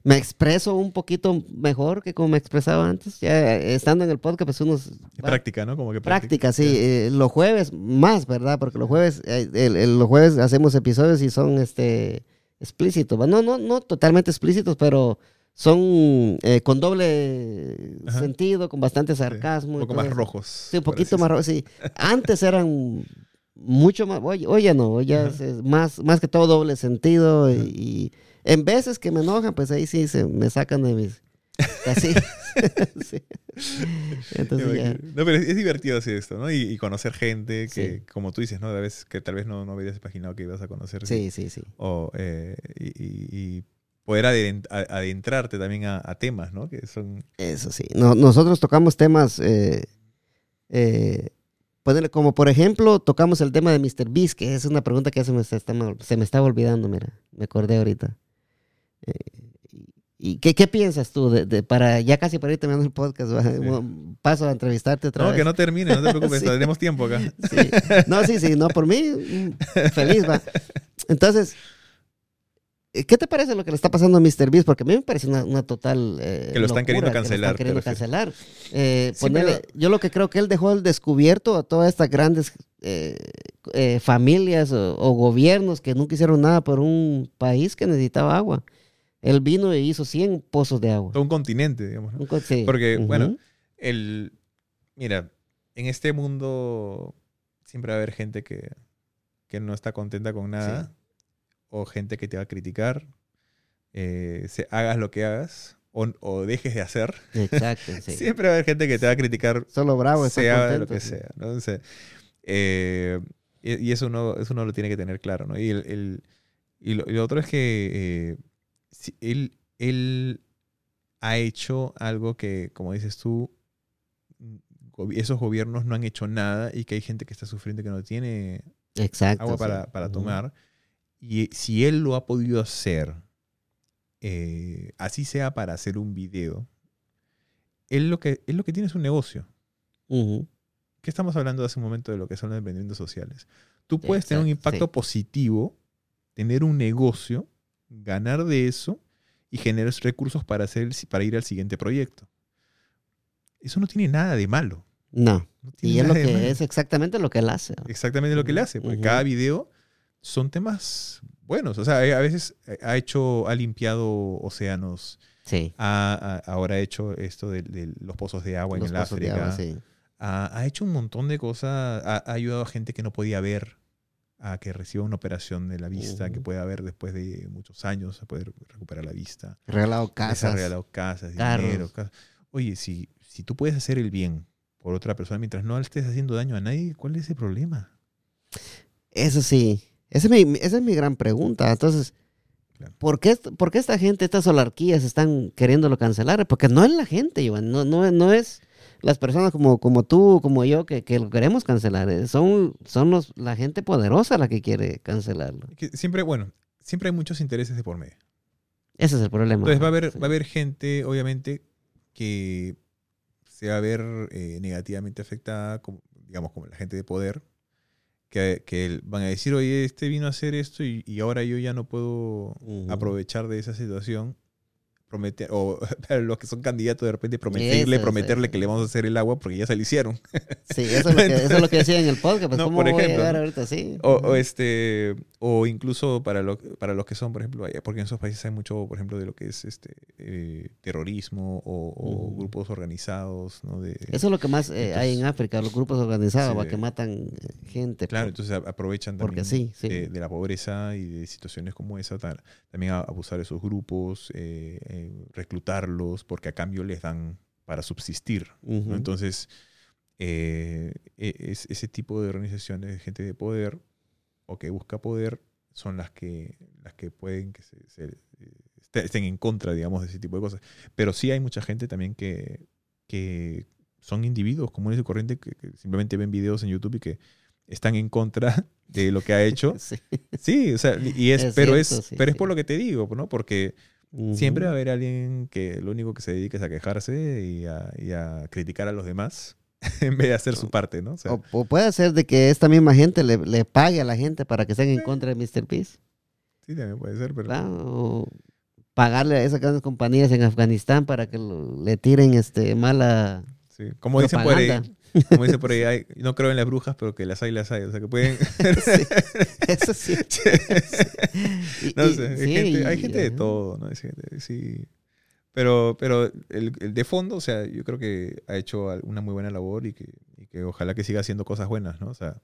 me expreso un poquito mejor que como me expresaba antes. Ya eh, estando en el podcast, pues uno Es práctica, ¿no? Como que práctica, sí. eh, los jueves más, ¿verdad? Porque los jueves, el- el- los jueves hacemos episodios y son este explícitos. No, no, no totalmente explícitos, pero son eh, con doble Ajá. sentido, con bastante Sí, sarcasmo. Un y poco más rojos. Sí, un poquito así más rojo, sí. Antes eran mucho más, oye, oye no, hoy ya es más, más que todo doble sentido y, y en veces que me enojan, pues ahí sí se me sacan de mis, así. Sí. Entonces ya, No, pero es, divertido hacer esto, ¿no? Y, y conocer gente que, Sí. como tú dices, ¿no? A veces que tal vez no, no hubieras imaginado que ibas a conocer. sí, sí, sí. O, eh, y, y- y poder adentrarte también a, a temas, ¿no? Que son... Eso sí. No- nosotros tocamos temas, eh, eh, como por ejemplo, tocamos el tema de Mr. Beast, que es una pregunta que se me, está, se me estaba olvidando, mira, me acordé ahorita. Eh, ¿Y qué, qué piensas tú de, de- para ya casi para ir terminando el podcast? Sí. Paso a entrevistarte otra No, vez. que no termine, no te preocupes, Sí. tenemos tiempo acá. Sí. No, sí, sí, no, por mí, mm, feliz, va. Entonces, ¿qué te parece lo que le está pasando a Mr. Beast? Porque a mí me parece una, una total. eh, Que lo están queriendo locura, que lo cancelar, están queriendo te refieres. cancelar. Eh, Sí, ponerle- pero- Yo lo que creo que él dejó al descubierto a todas estas grandes eh, eh, familias o, o gobiernos que nunca hicieron nada por un país que necesitaba agua. Él vino y hizo 100 pozos de agua. Todo un continente, digamos. ¿no? Un co- sí. Porque, bueno, el... Mira, en este mundo siempre va a haber gente que, que no está contenta con nada. O gente que te va a criticar. eh, se- hagas lo que hagas. O, o dejes de hacer. Exacto, sí. Siempre va a haber gente que te va a criticar Solo Bravo sea lo que sí. sea, sea, eh, y, y eso uno, eso uno lo tiene que tener claro, ¿no? Y, el, el- y, lo, y lo otro es que eh, si- él, él ha hecho algo que, como dices tú, esos gobiernos no han hecho nada y que hay gente que está sufriendo que no tiene Exacto. agua sí. para, para tomar. Y si él lo ha podido hacer, eh, así sea para hacer un video, él lo que, él lo que tiene es un negocio. Ujú. ¿Qué estamos hablando hace un momento de lo que son los emprendimientos sociales? Tú puedes tener un Exacto, impacto sí. positivo, tener un negocio, ganar de eso y generar recursos para, hacer, para ir al siguiente proyecto. Eso no tiene nada de malo. No. Y es lo que es exactamente lo que él hace. Exactamente lo que le hace, porque cada video son temas buenos. O sea, a veces eh, ha hecho, ha limpiado océanos, Sí. ha, ha- ahora ha hecho esto de, de los pozos de agua Los en el África. agua, sí. ha, ha hecho un montón de cosas, ha, ha ayudado a gente que no podía ver a que reciba una operación de la vista, que pueda ver después de muchos años, a poder recuperar la vista. Regalado Les ha casas. regalado casas, carros. dinero. Oye, si, si tú puedes hacer el bien por otra persona mientras no estés haciendo daño a nadie, ¿cuál es el problema? Eso sí. Esa es mi, esa es mi gran pregunta. Entonces. ¿por, qué, por qué esta gente, estas olarquías están queriéndolo cancelar? Porque no es la gente, Iván. No, no, no es las personas como, como tú, como yo, que, que lo queremos cancelar. Eh, Son, son los, la gente poderosa la que quiere cancelarlo. Que siempre, bueno, siempre hay muchos intereses de por medio. Ese es el problema. Entonces va a haber, Sí. va a haber gente, obviamente, que se va a ver eh, negativamente afectada, como, digamos, como la gente de poder, que, que van a decir, oye, este vino a hacer esto y, y ahora yo ya no puedo aprovechar de esa situación. Prometer, o para los que son candidatos de repente prometerle, Eso, prometerle sí. que le vamos a hacer el agua porque ya se lo hicieron. Sí, eso es, lo que, eso es lo que decía en el podcast. Pues, No, ¿Cómo por voy a ejemplo. O, o este, o incluso para, lo- para los que son, por ejemplo, porque en esos países hay mucho, por ejemplo, de lo que es este eh, terrorismo o, grupos organizados, ¿no? De, Eso es lo que más eh, hay en África, los grupos organizados, sí, que matan gente. claro, por- entonces aprovechan también sí. De, de la pobreza y de situaciones como esa, ta- también a abusar de esos grupos, eh, eh, reclutarlos, porque a cambio les dan para subsistir. Entonces, eh, e- es, ese tipo de organizaciones de gente de poder o que busca poder son las que, las que pueden que se, se, este- estén en contra, digamos, de ese tipo de cosas. Pero sí hay mucha gente también que, que son individuos comunes y corrientes que, que simplemente ven videos en YouTube y que están en contra de lo que ha hecho. Sí. Sí, o sea, y es, Es pero cierto, es, sí, pero es por lo que te digo, ¿no? Porque Siempre va a haber alguien que lo único que se dedica es a quejarse y a, y a criticar a los demás en vez de hacer su parte, ¿no? O sea, O, o puede ser de que esta misma gente le, le pague a la gente para que estén en contra de Mr. Peace. sí, también puede ser, pero ¿verdad? O pagarle a esas grandes compañías en Afganistán para que lo- le tiren este mala sí. como dicen por ahí. Como dicen por ahí, hay- no creo en las brujas, pero que las hay, las hay. O sea, que pueden... Sí, Eso sí. No y- sé, hay, gente, hay y- gente de todo, ¿no? Gente- sí. Pero, pero el, el de fondo, o sea, yo creo que ha hecho una muy buena labor y que, y que ojalá que siga haciendo cosas buenas, ¿no? O sea,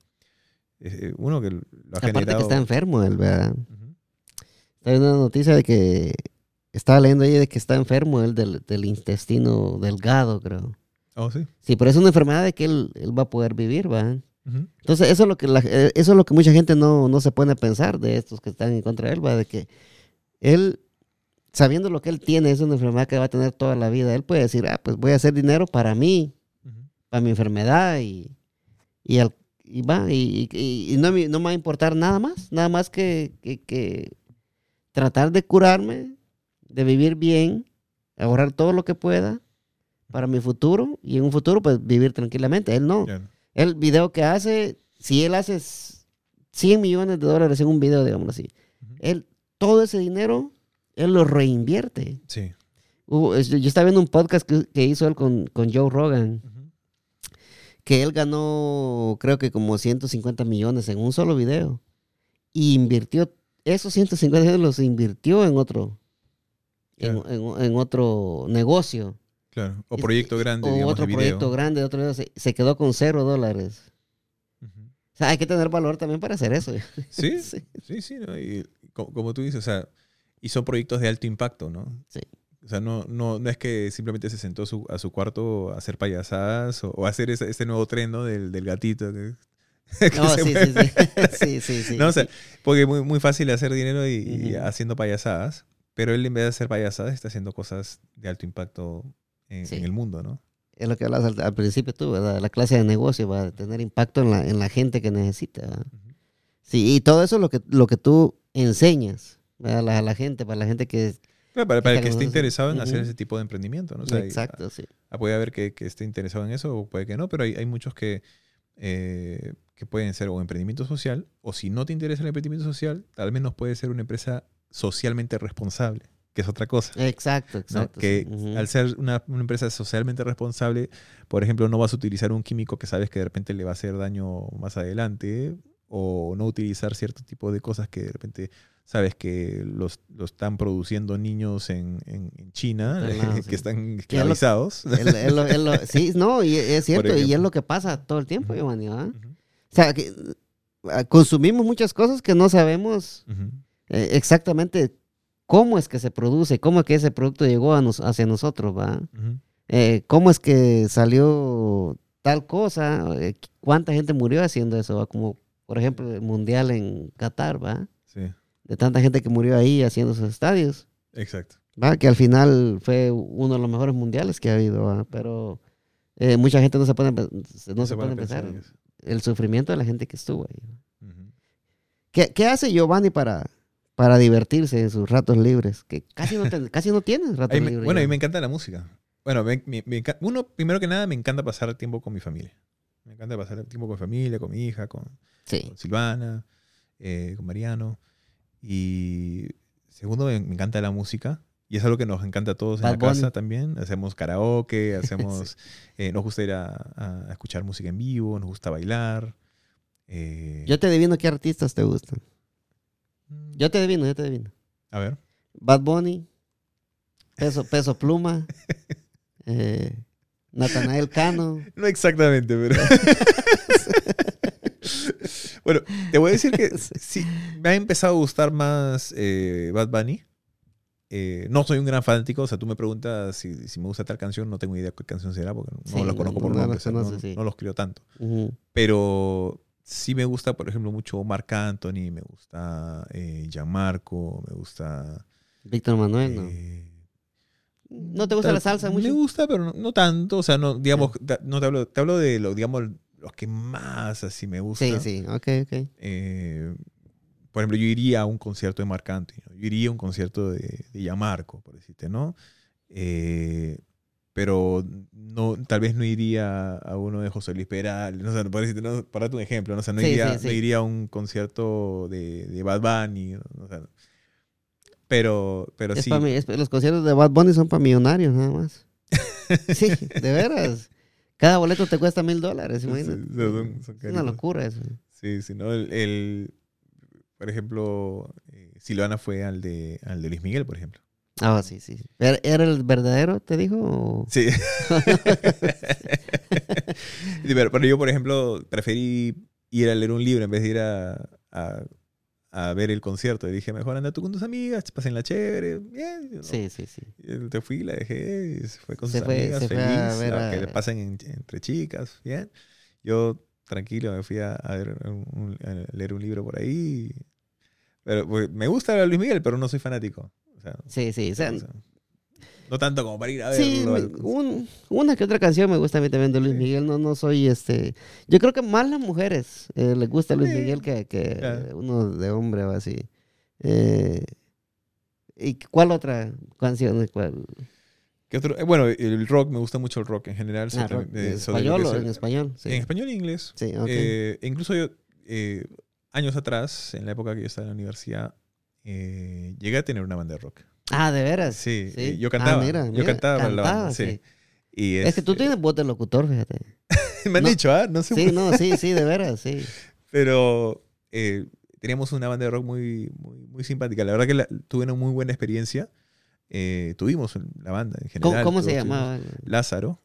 eh, uno que lo ha Aparte generado. que está enfermo él, ¿verdad? Ujú. Está viendo una noticia de que estaba leyendo ahí de que está enfermo él del, del intestino delgado, creo. Oh, sí. Sí, pero es una enfermedad de que él, él va a poder vivir, ¿va? Entonces, eso es lo que, la- eh, eso es lo que mucha gente no, no se pone a pensar de estos que están en contra de él, ¿va? De que él, sabiendo lo que él tiene, es una enfermedad que va a tener toda la vida. Él puede decir, ah, pues voy a hacer dinero para mí, para mi enfermedad y, y, al- y va, y, y- y no, me- no me va a importar nada más, nada más que, que- que tratar de curarme, de vivir bien, ahorrar todo lo que pueda para mi futuro y en un futuro pues vivir tranquilamente. Él no. El video que hace, si él hace s- 100 millones de dólares en un video, digamos así, Ujú. él, todo ese dinero, él lo reinvierte. Sí. Yo estaba viendo un podcast que, que hizo él con, con Joe Rogan, Ujú. que él ganó, creo que como 150 millones en un solo video. Y invirtió, esos 150 millones los invirtió en otro, en, en- en otro negocio. Claro. O proyecto grande, o digamos, otro de proyecto grande, otro video, se, se quedó con cero dólares. Ujú. O sea, hay que tener valor también para hacer eso. Sí, Sí. sí, sí. ¿no? Y co- como, tú dices, o sea, y son proyectos de alto impacto, ¿no? Sí. O sea, no, no, no es que simplemente se sentó a su, a su cuarto a hacer payasadas o, o a hacer ese, ese nuevo tren, ¿no? Del, del gatito. que- que No, sí, sí, sí. sí, sí, sí, No, o sea, porque es muy, muy fácil hacer dinero y, haciendo payasadas, pero él en vez de hacer payasadas está haciendo cosas de alto impacto en, Sí. en el mundo, ¿no? Es lo que hablas al, al principio tú, ¿verdad? La clase de negocio va a tener impacto en la, en la gente que necesita. ¿verdad? Sí, y todo eso es lo que, lo que tú enseñas a la, a la gente, para la gente que... Claro, para, para el que esté interesado en hacer ese tipo de emprendimiento, ¿no? O sea, y- Exacto, sí. Ah, puede haber que, que esté interesado en eso o puede que no, pero hay, hay muchos que, eh, que pueden ser o emprendimiento social o si no te interesa el emprendimiento social, al menos puede ser una empresa socialmente responsable, que es otra cosa. Exacto, ¿no? exacto. Que sí. Ujú. al ser una, una empresa socialmente responsable, por ejemplo, no vas a utilizar un químico que sabes que de repente le va a hacer daño más adelante o no utilizar cierto tipo de cosas que de repente sabes que los, lo están produciendo niños en, en- en China, sí. que están esclavizados. Sí, no, y es cierto, y es lo que pasa todo el tiempo, Ujú. Giovanni. Ujú, O sea, que ah, consumimos muchas cosas que no sabemos eh, exactamente cómo es que se produce, cómo es que ese producto llegó a nos- hacia nosotros, ¿va? Eh, cómo es que salió tal cosa, eh, cuánta gente murió haciendo eso, ¿va? Como, por ejemplo, el mundial en Qatar, ¿va? Sí, De tanta gente que murió ahí haciendo esos estadios, exacto. ¿va? Que al final fue uno de los mejores mundiales que ha habido, ¿va? Pero eh, mucha gente no se pe- no se a pensar el sufrimiento de la gente que estuvo ahí. Ujú. ¿Qué, qué hace Giovanni para, para divertirse en sus ratos libres? Que casi no, ten- casi no tienes ratos me- libres. bueno, a mí ya. me encanta la música. Bueno, me- uno, primero que nada, me encanta pasar tiempo con mi familia. Me encanta pasar tiempo con mi familia, con mi hija, con, Sí. con Silvana, eh, con Mariano. Y segundo, me, encanta la música. Y es algo que nos encanta a todos en la casa también. Hacemos karaoke, hacemos, eh, nos gusta ir a, escuchar música en vivo, nos gusta bailar. eh, Yo te adivino qué artistas te gustan. Yo te adivino, yo te adivino. A ver. Bad Bunny, Peso, Peso Pluma, eh, Natanael Cano. No exactamente, pero. bueno, te voy a decir que sí, me ha empezado a gustar más eh, Bad Bunny. Eh, no soy un gran fanático, o sea, tú me preguntas si, si me gusta tal canción, no tengo idea qué canción será, porque no Sí, la no, conozco por no nombre, no, no los creo tanto. Pero sí me gusta, por ejemplo, mucho Marc Anthony, me gusta eh, Gianmarco, me gusta. Víctor Manuel, ¿no? eh, ¿No te gusta la salsa mucho? Me gusta, pero no, no tanto. O sea, no, digamos, no te hablo, te hablo de lo, digamos, los que más así me gustan. Sí, sí, ok, ok. Eh, por ejemplo, yo iría a un concierto de Marc Anthony, ¿no? yo iría a un concierto de, de Gianmarco, por decirte, ¿no? Eh, pero no, tal vez no iría a uno de José Luis Perales, no sé, por decirte, no, para un ejemplo, ¿no? O sea, no, Sí, iría, sí, sí. no iría a un concierto de, de Bad Bunny, ¿no? O sea, pero, pero Es sí. pa' mí- es- los conciertos de Bad Bunny son para millonarios, nada más. sí, de veras. Cada boleto te cuesta mil dólares, imagínate. son- son es una locura eso. Sí, sí, ¿no? El, el- por ejemplo, eh, Silvana fue al de, al de Luis Miguel, por ejemplo. Ah, sí, sí. ¿Era, era el verdadero, te dijo? o- Sí. Sí, pero, pero yo, por ejemplo, preferí ir a leer un libro en vez de ir a, a- a ver el concierto. Y dije, mejor anda tú con tus amigas, pasen la chévere, bien. ¿no? Sí, sí, sí. Y Te fui, la dejé, y se fue con Se sus fue- amigas, se fue feliz, a ver a que le pasen en- entre chicas, bien. Yo, tranquilo, me fui a, a ver un- un- a leer un libro por ahí. Pero pues, me gusta Luis Miguel, pero no soy fanático. Sea, Sí, sí. o sea, o sea, no tanto como para ir a Sí, me- al- un- una que otra canción me gusta a mí también de Luis Sí. Miguel. No, no soy este. Yo creo que más las mujeres eh, les gusta Luis Sí, Miguel que, que claro. uno de hombre o así. Eh, ¿Y cuál otra canción? ¿Cuál? ¿Qué otro? Eh, bueno, el rock, me gusta mucho el rock en general. Ah, rock, de- ¿En español o en es- español? Sí, En español e inglés. Sí, ok. Eh, incluso yo, eh, años atrás, en la época que yo estaba en la universidad, eh, llegué a tener una banda de rock. ah, ¿de veras? Sí, Sí. eh, yo Ah, cantaba. mira, yo mira, cantaba para la banda, cantaba, sí. sí. Y Es que tú este, tienes voz de locutor, fíjate. Me han no. dicho, ¿ah? No sé Sí, no, sí, sí, de veras, sí. Pero eh, teníamos una banda de rock muy, muy, muy simpática. La verdad que la- tuve una muy buena experiencia. Eh, tuvimos la banda en ¿Cómo, general. cómo se llamaba? Lázaro.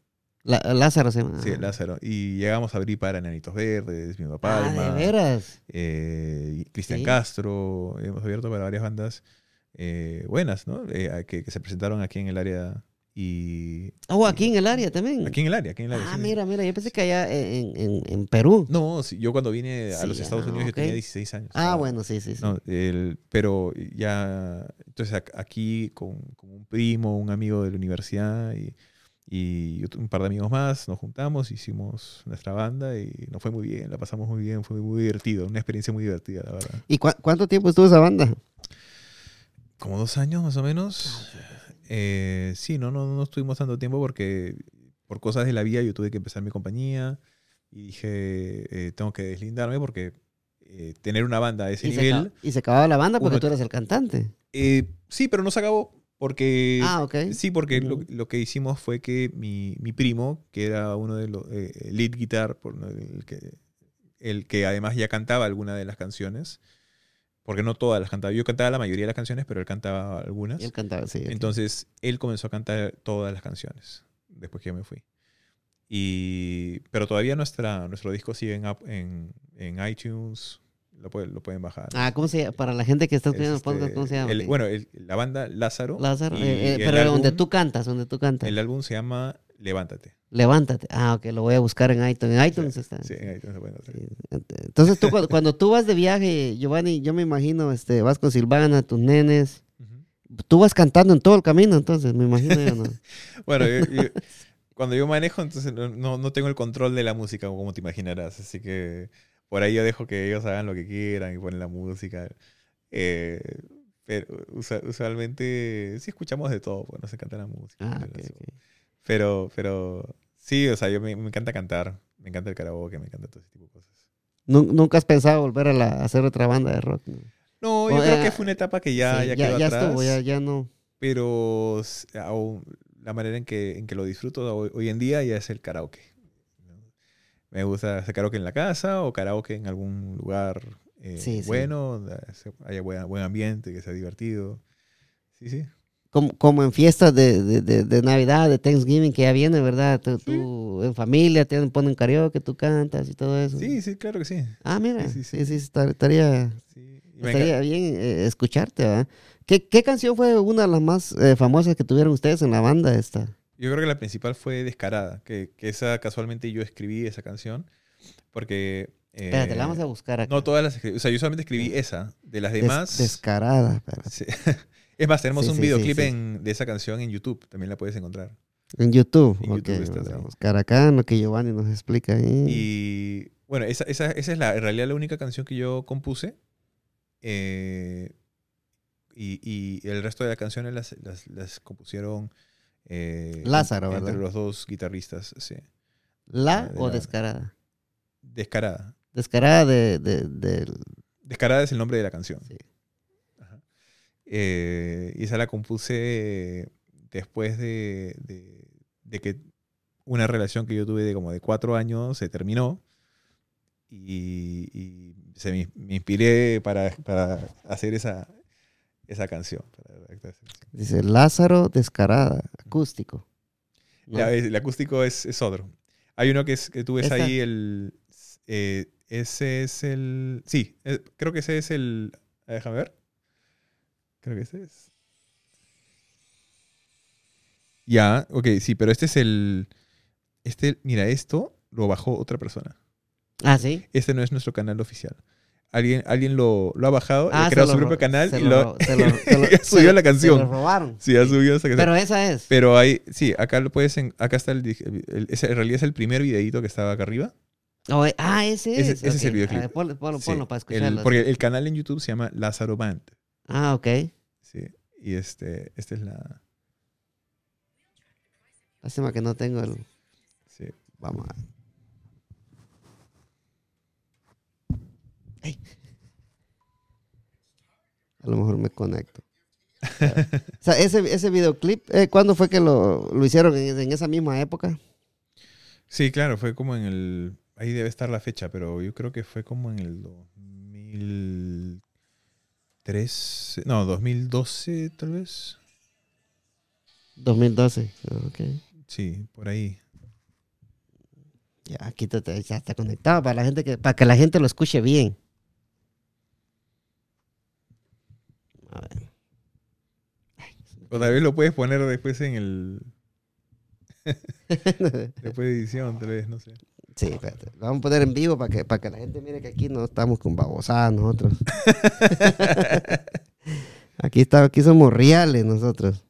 La- Lázaro se llama. Sí, Lázaro. Y llegamos a abrir para Nanitos Verdes, Mi Ah, Palma, de veras. eh, y Cristian Sí. Castro. Hemos abierto para varias bandas eh, buenas, ¿no? Eh, que, que se presentaron aquí en el área. Y Oh, aquí en el área también. aquí en el área, aquí en el área. ah, sí. mira, mira, yo pensé que allá en, en, en Perú. No, sí, yo cuando vine a los Estados ah, Unidos ok. yo tenía 16 años. Ah, Ah, bueno, sí, sí, sí. No, el- pero ya, entonces aquí con, con un primo, un amigo de la universidad y, y un par de amigos más, nos juntamos, hicimos nuestra banda y nos fue muy bien, la pasamos muy bien, fue muy divertido, una experiencia muy divertida, la verdad. ¿Y cuánto tiempo estuvo esa banda? Como dos años más o menos. Eh, sí, no, no, no estuvimos tanto tiempo porque por cosas de la vida yo tuve que empezar mi compañía y dije, eh, tengo que deslindarme porque eh, tener una banda a ese Y se, nivel... acaba- y se acababa la banda porque uno- tú eras el cantante. Sí, pero no se acabó porque... ah, ok. Sí, porque lo, lo que hicimos fue que mi, mi primo, que era uno de los eh, lead guitar, por, el, que, el que además ya cantaba alguna de las canciones, porque no todas las cantaba, yo cantaba la mayoría de las canciones, pero él cantaba algunas. Y él cantaba, sí. Entonces él comenzó a cantar todas las canciones después que yo me fui. Y, pero todavía nuestra, nuestro disco sigue en, en, en iTunes, lo, pueden lo pueden bajar. Ah, ¿cómo se llama? Para la gente que está Es, escuchando el podcast, este, ¿cómo se llama? el- bueno, el- la banda Lázaro. Lázaro. y eh, eh, pero donde álbum- tú cantas, donde tú cantas. El álbum se llama Levántate. Levántate. Ah, ok, lo voy a buscar en iTunes. En iTunes está. Sí, en iTunes se puede. Entonces tú cuando, cuando tú vas de viaje, Giovanni, yo me imagino, este, vas con Silvana, tus nenes, tú vas cantando en todo el camino, entonces, me imagino yo, ¿no? Bueno, yo- yo- cuando yo manejo, entonces no, no- no tengo el control de la música, como te imaginarás. Así que por ahí yo dejo que ellos hagan lo que quieran y ponen la música. Eh, pero usualmente sí escuchamos de todo, pues nos encanta la música. Ah, pero ok, eso. ok. Pero, pero sí, o sea, yo me, me encanta cantar, me encanta el karaoke, me encanta todo ese tipo de cosas. Nu- ¿Nunca has pensado volver a, la- a hacer otra banda de rock? ¿no? No, yo O, creo eh, que fue una etapa que ya, Sí, ya ya, quedó ya atrás. estuvo, ya, ya no. pero aún la manera en que, en que lo disfruto hoy, hoy en día ya es el karaoke. Me gusta hacer karaoke en la casa o karaoke en algún lugar eh, Sí, sí. bueno, donde se- haya buen, buen ambiente, que sea divertido. Sí, sí. Como, como en fiestas de, de, de, de Navidad, de Thanksgiving, que ya viene, ¿verdad? Tú, tú en familia te ponen karaoke, tú cantas y todo eso. Sí, sí, claro que sí. Ah, mira, Sí, sí, sí, sí, sí. estar- estaría, Sí. Estaría bien eh, escucharte, ¿verdad? ¿Qué, ¿Qué canción fue una de las más eh, famosas que tuvieron ustedes en la banda esta? Yo creo que la principal fue Descarada, que, que esa casualmente yo escribí esa canción, porque... eh, Espérate, la vamos a buscar acá. No todas las escribí, o sea, yo solamente escribí esa, de las Des- demás... descarada, espérate. Sí. Es más, tenemos Sí, un sí, videoclip en- de esa canción en YouTube, también la puedes encontrar. En YouTube. En YouTube vamos a buscar acá lo que Giovanni nos explica ahí. Y bueno, esa, esa, esa es la, en realidad la única canción que yo compuse. Eh, y, y el resto de las canciones las, las, las compusieron eh, Lázaro, entre ¿verdad? los dos guitarristas. Sí. ¿La de o la- descarada? Descarada. Descarada de, de, del- Descarada es el nombre de la canción. Sí. Ajá. Eh, y esa la compuse después de, de- de que una relación que yo tuve de como de cuatro años se terminó. Y, y se me, me inspiré para, para hacer esa, esa canción. Dice Lázaro Descarada, acústico. ¿no? La- el, acústico es, es otro. Hay uno que, es, que tú ves Esta. ahí, el, eh, Ese es el. Sí, eh, creo que ese es el. Déjame ver. Creo que ese es. Ya, ok, sí, pero este es el. Este, mira, esto lo bajó otra persona. Ah, sí. Este no es nuestro canal oficial. Alguien, alguien lo, lo ha bajado, Ah, ha se creado su propio ro- canal se y lo se se subió se- la Se canción. lo robaron. Sí, ha subido esa canción. Pero esa es. Pero hay, sí, acá lo puedes, en- acá está el, el- en realidad es el primer videito que estaba acá arriba. Oh, ah, ese es. Ese- ese es el videoclip. Ver, ponlo, ponlo, Sí, ponlo para el- escucharlo. porque el canal en YouTube se llama Lázaro Band. Ah, ok. Sí, y este, esta es la, Lástima que no tengo el. sí. Vamos a. A lo mejor me conecto. o sea, ese, ese videoclip, eh, ¿cuándo fue que lo, lo hicieron? ¿En, en esa misma época? Sí, claro, fue como en el, ahí debe estar la fecha, pero yo creo que fue como en el 2013, no, 2012 tal vez. 2012. Ah, Ok. Sí, por ahí. Ya, aquí te- te- ya está conectado para la gente que, para que la gente lo escuche bien. A ver. O tal vez lo puedes poner después en el, después de edición, tal vez, no sé. Sí, espérate. Lo vamos a poner en vivo para que, para que la gente mire que aquí no estamos con babosadas nosotros. aquí, está, aquí somos reales nosotros.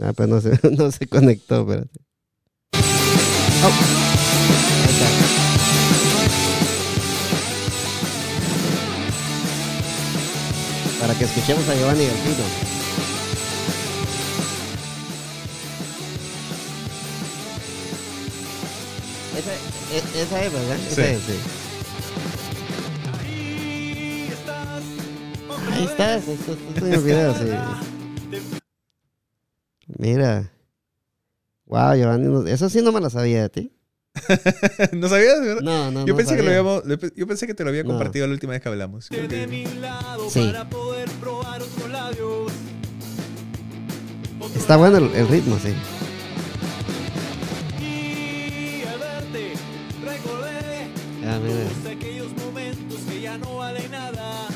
Ah, pero no se, no se conectó, espérate. Oh. Para que escuchemos a Giovanni Delfino. Esa, e- esa es, ¿verdad? Esa Sí. es, sí. Ahí estás, esto, esto en el video, sí. Mira. Wow, Giovanni, eso sí no me lo sabía de ti. ¿No sabías? verdad? No, no, yo no pensé que lo habíamos, yo pensé que te lo había No. compartido la última vez que hablamos. Creo que- Sí. Está bueno el, el ritmo, sí. Ah, mira. aquellos momentos que ya no valen nada.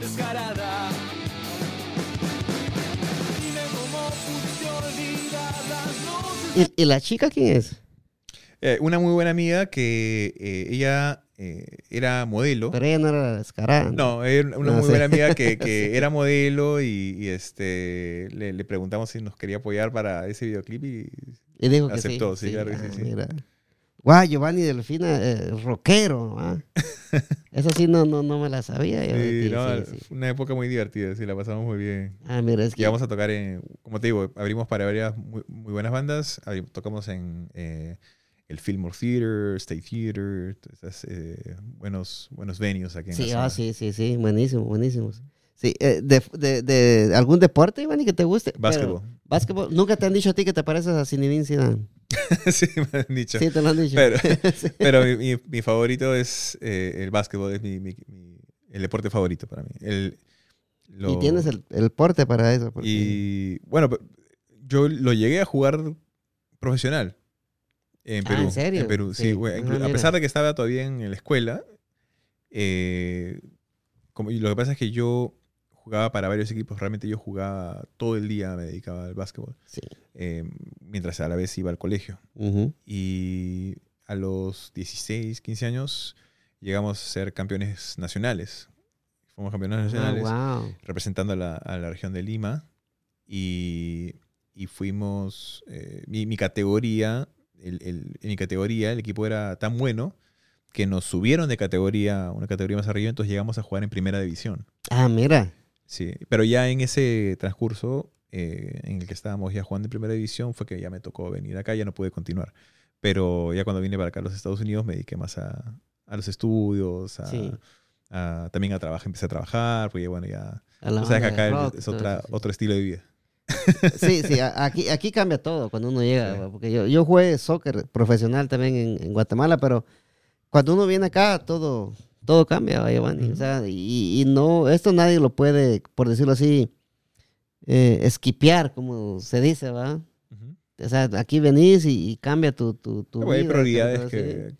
Descarada. ¿Y, y la chica quién es? Eh, una muy buena amiga que eh, ella eh, era modelo. Pero ella no era descarada. No, era una No, muy sí. buena amiga que, que Sí. era modelo y, y, este le, le preguntamos si nos quería apoyar para ese videoclip y Y dijo que Aceptó, sí. sí, claro que Ah, sí. Mira. Guau, Giovanni Delfina, eh, rockero. ¿ah? Eso sí no, no, no me la sabía. yo sí, ti, no, sí, una época muy divertida, sí, la pasamos muy bien. Ah, mira, es que Llegamos a tocar en, como te digo, abrimos para varias muy, muy buenas bandas, tocamos en eh, el Fillmore Theater, State Theater, esas, eh, buenos, buenos venues aquí en Sí, la ah, sí, sí, sí, buenísimo, buenísimo. Sí, eh, de, de, de algún deporte, Giovanni, que te guste. Pero- Básquetbol. Básquetbol. Nunca te han dicho a ti que te pareces a Zinedine Zidane. sí, me han dicho. Sí, te lo han dicho. Pero, Sí. pero mi, mi- mi favorito es eh, el básquetbol, es mi, mi- el deporte favorito para mí. El, lo- Y tienes el, el porte para eso. porque- Y bueno, yo lo llegué a jugar profesional en Ah, Perú. ¿en serio? Perú, sí. A pesar de que estaba todavía en la escuela, eh, como, y lo que pasa es que yo jugaba para varios equipos, realmente yo jugaba todo el día, me dedicaba al básquetbol, Sí. eh, mientras a la vez iba al colegio. Y a los 16, 15 años llegamos a ser campeones nacionales. Fuimos campeones nacionales Ah, wow. representando a la, a la región de Lima y, y fuimos, eh, mi, mi categoría, el, el- en mi categoría el equipo era tan bueno que nos subieron de categoría, una categoría más arriba, entonces llegamos a jugar en primera división. Ah, mira. Sí, pero ya en ese transcurso eh, en el que estábamos ya jugando en primera división fue que ya me tocó venir acá, ya no pude continuar. Pero ya cuando vine para acá a los Estados Unidos me dediqué más a, a los estudios, a, Sí. a- también a trabajar, empecé a trabajar, porque bueno, ya A la Tú sabes que acá rock es otra, sí. otro estilo de vida. Sí, sí, aquí, aquí cambia todo cuando uno llega. Sí. Porque yo, yo jugué soccer profesional también en, en Guatemala, pero cuando uno viene acá, todo, todo cambia, va, Giovanni. O sea, y, y no, esto nadie lo puede, por decirlo así, eh, esquipear, como se dice, ¿va? O sea, aquí venís y, y cambia tu, tu, hay prioridades que,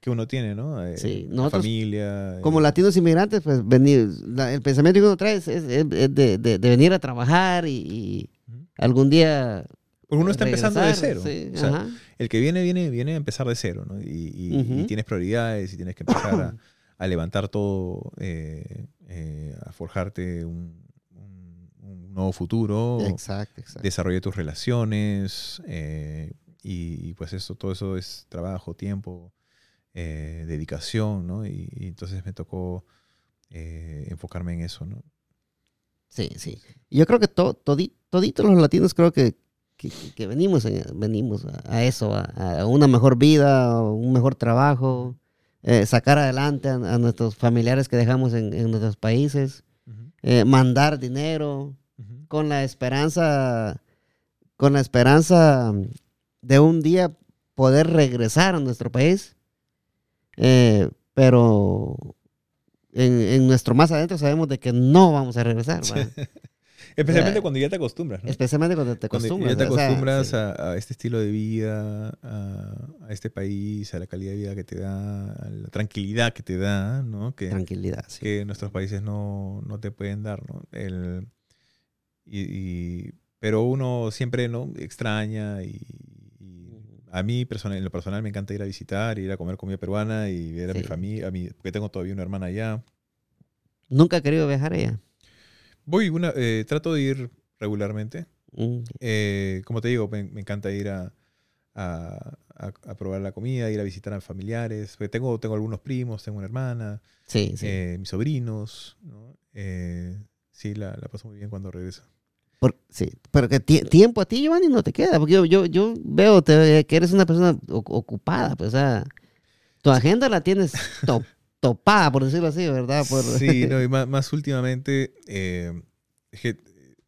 que uno tiene, ¿no? Eh, Sí, la nosotros, familia. Como eh, latinos inmigrantes, pues venir, la- el pensamiento que uno trae es, es- es de, de- de venir a trabajar y, algún día Porque uno está empezando de cero. sí, O sea, el que viene, viene, viene a empezar de cero, ¿no? Y, y tienes prioridades y tienes que empezar a, a levantar todo, eh, eh, a forjarte un, un- un nuevo futuro, Exacto, exacto. desarrollar tus relaciones, eh, y, y pues eso, todo eso es trabajo, tiempo, dedicación, ¿no? Y, y entonces me tocó enfocarme en eso, ¿no? Sí, sí. Yo creo que to, todi- toditos los latinos creo que, que, que venimos, en- venimos a, a eso, a, a una mejor vida, a un mejor trabajo, eh, sacar adelante a, a nuestros familiares que dejamos en, en nuestros países, eh, mandar dinero con la esperanza, con la esperanza de un día poder regresar a nuestro país. Eh, pero en, en nuestro más adentro sabemos de que no vamos a regresar, Especialmente Ya. cuando ya te acostumbras, ¿no? especialmente cuando te Cuando acostumbras. ya te o sea, acostumbras a, a este estilo de vida, a, a este país, a la calidad de vida que te da, a la tranquilidad que te da, ¿no? Que, Tranquilidad, sí. que nuestros países no, no te pueden dar, ¿no? El, y, y- pero uno siempre, ¿no? Extraña y, a mí personal, en lo personal me encanta ir a visitar, ir a comer comida peruana y ver a mi familia, a mi, porque tengo todavía una hermana allá. Nunca he querido viajar allá. Voy una, eh, trato de ir regularmente. Mm, Eh, como te digo, me, me encanta ir a, a- a- a probar la comida, ir a visitar a familiares. porque Tengo, tengo algunos primos, tengo una hermana, Sí, sí. eh, mis sobrinos. ¿no? Eh, sí, la, la paso muy bien cuando regreso. Por- sí, pero que tie- tiempo a ti, Giovanni, no te queda. Porque yo, yo, yo veo te- que eres una persona ocupada. Pues, o sea, tu agenda la tienes to- topada, por decirlo así, ¿verdad? Por, Sí, no, y más, más últimamente, eh, es que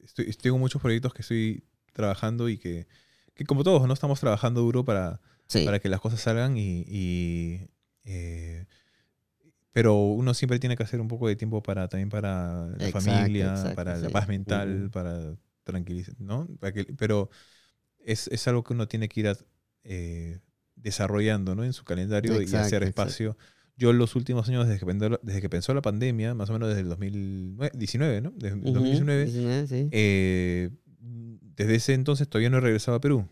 estoy, tengo muchos proyectos que estoy trabajando y que, que como todos, ¿no? Estamos trabajando duro para, sí. para que las cosas salgan y, y, eh, pero uno siempre tiene que hacer un poco de tiempo para también para la Exacto, familia, exacto, para la paz mental, para tranquilizar, ¿no? Para que- pero es, es algo que uno tiene que ir a- eh, desarrollando, ¿no? En su calendario y hacer espacio. Yo en los últimos años, desde que, pensó- desde que pensó la pandemia, más o menos desde el 2019, ¿no? Desde el Ujú, 2019, 19, sí. eh, desde ese entonces todavía no he regresado a Perú.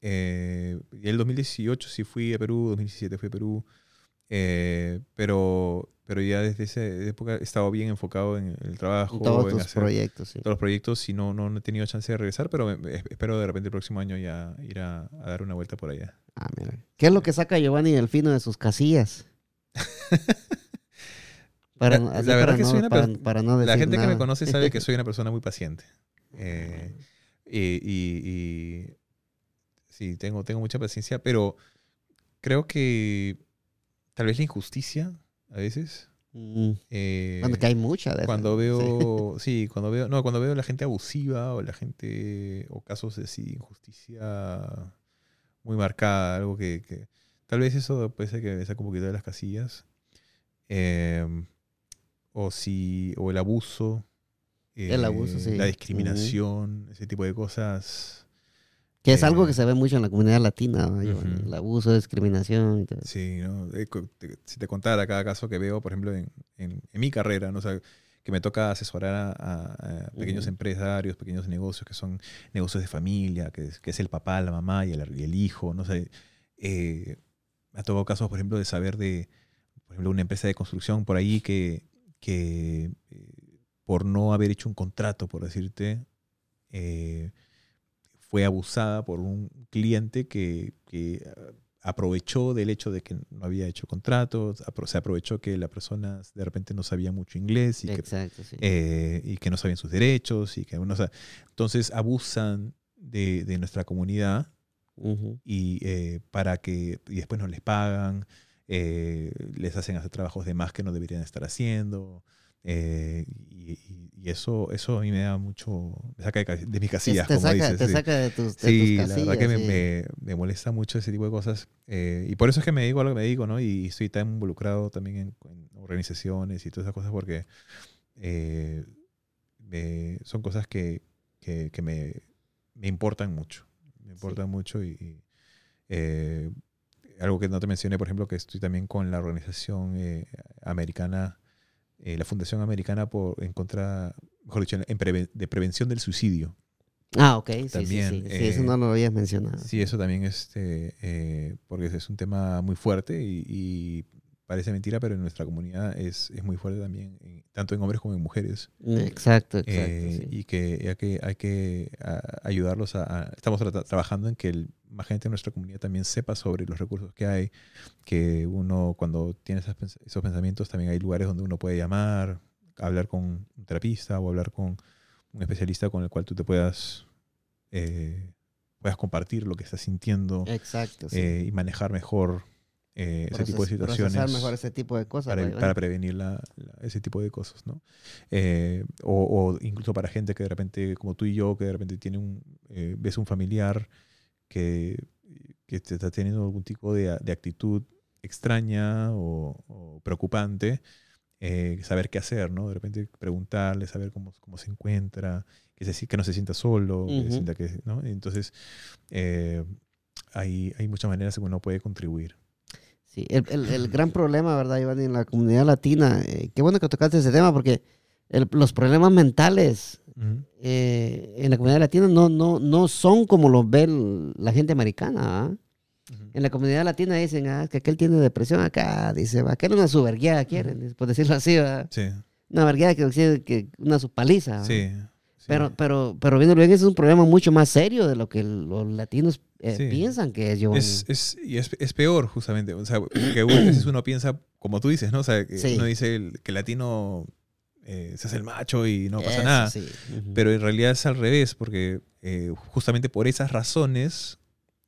Eh, y el 2018 sí fui a Perú, 2017 fui a Perú. eh, pero, pero ya desde esa época he estado bien enfocado en el trabajo, Todos en tus hacer proyectos, sí. todos los proyectos y no, no, no he tenido chance de regresar, pero espero de repente el próximo año ya ir a, a dar una vuelta por allá. Ah, mira. ¿Qué es lo que saca Giovanni Delfino de sus casillas? Para, La- verdad para que no, soy una para, no La gente que me conoce sabe que soy una persona muy paciente. Eh, y, y- y sí, tengo, tengo mucha paciencia, pero creo que tal vez la injusticia a veces. Mm, eh, bueno, que hay mucha de cuando Sí. veo, sí. cuando veo, no, cuando veo la gente abusiva o la gente, o casos de sí, injusticia muy marcada, algo que, que- tal vez eso puede ser que me saque un poquito de las casillas. Eh, o si, o el abuso. El abuso, eh, sí. La discriminación, ese tipo de cosas. Que es algo eh, que se ve mucho en la comunidad latina, ¿no, Giovanni? Ujú. El abuso, discriminación y todo. Sí, ¿no? Eh, Si te contara cada caso que veo, por ejemplo, en, en- en mi carrera, ¿no? O sea, que me toca asesorar a, a- a pequeños Ujú. empresarios, pequeños negocios, que son negocios de familia, que es, que es el papá, la mamá y el, y el hijo, no sé. Eh, me ha tocado casos, por ejemplo, de saber de, por ejemplo, una empresa de construcción por ahí que, que eh, por no haber hecho un contrato, por decirte, eh, fue abusada por un cliente que, que aprovechó del hecho de que no había hecho contratos, se aprovechó que la persona de repente no sabía mucho inglés y que, sí. eh, y que no sabían sus derechos y que uno, o sea, entonces abusan de, de nuestra comunidad Y eh, para que y después no les pagan, eh, les hacen hacer trabajos de más que no deberían estar haciendo. eh, y, eso, eso a mí me da mucho, me saca de, de mis casillas, te como saca, dices. te sí. saca de tus, de Sí, tus la verdad que me, me- me molesta mucho ese tipo de cosas. eh, y por eso es que me digo a lo que me digo, ¿no? Y estoy tan involucrado también en, en organizaciones y todas esas cosas porque eh, me- son cosas que, que- que me, me importan mucho. Me importan mucho y, y, eh, algo que no te mencioné, por ejemplo, que estoy también con la organización eh, americana, eh, la Fundación Americana por, en contra, mejor dicho, en preve- de prevención del suicidio. Ah, ok, sí, También, sí, sí. Sí, eh, eso no lo habías mencionado. Sí, eso también este, eh, porque es un tema muy fuerte y, y parece mentira, pero en nuestra comunidad es, es muy fuerte también, en- tanto en hombres como en mujeres. Exacto, exacto. Eh, sí. Y que hay que, hay que a- ayudarlos a, a- Estamos tra- trabajando en que el- más gente en nuestra comunidad también sepa sobre los recursos que hay, que uno cuando tiene esas esos pensamientos también hay lugares donde uno puede llamar, hablar con un terapista o hablar con un especialista con el cual tú te puedas, eh, puedas compartir lo que estás sintiendo Exacto, sí. eh, y manejar mejor eh, ese tipo de situaciones mejor ese tipo de cosas. para, prevenir la- la- ese tipo de cosas, ¿no? Eh, o, o incluso para gente que de repente, como tú y yo, que de repente tiene un, eh, ves un familiar que, que te está teniendo algún tipo de, de actitud extraña o, o preocupante, eh, saber qué hacer, ¿no? De repente preguntarle, saber cómo, cómo se encuentra, que, se, que no se sienta solo, que Ujú. sienta que, ¿no? Entonces, eh, hay, hay muchas maneras en que uno puede contribuir. Sí, el, el- el gran problema, ¿verdad, Iván? En la comunidad latina, eh, qué bueno que tocaste ese tema porque el- los problemas mentales eh, en la comunidad latina no, no, no son como los ve la gente americana. ¿ah? En la comunidad latina dicen ah, que aquel tiene depresión acá, dice, va, aquel una subergueada, quieren, por decirlo así, ¿verdad? Sí, una vergueada que, que, una supaliza. sí. sí. Pero, pero, pero viéndolo bien, es un problema mucho más serio de lo que los latinos eh, Sí. piensan que es, Giovanni. Es, es, y es, es peor, justamente. O sea, porque veces uno piensa, como tú dices, ¿no? O sea, que Sí. uno dice el- que el latino eh, se hace el macho y no pasa Eso nada. sí. Ujú. Pero en realidad es al revés, porque eh, justamente por esas razones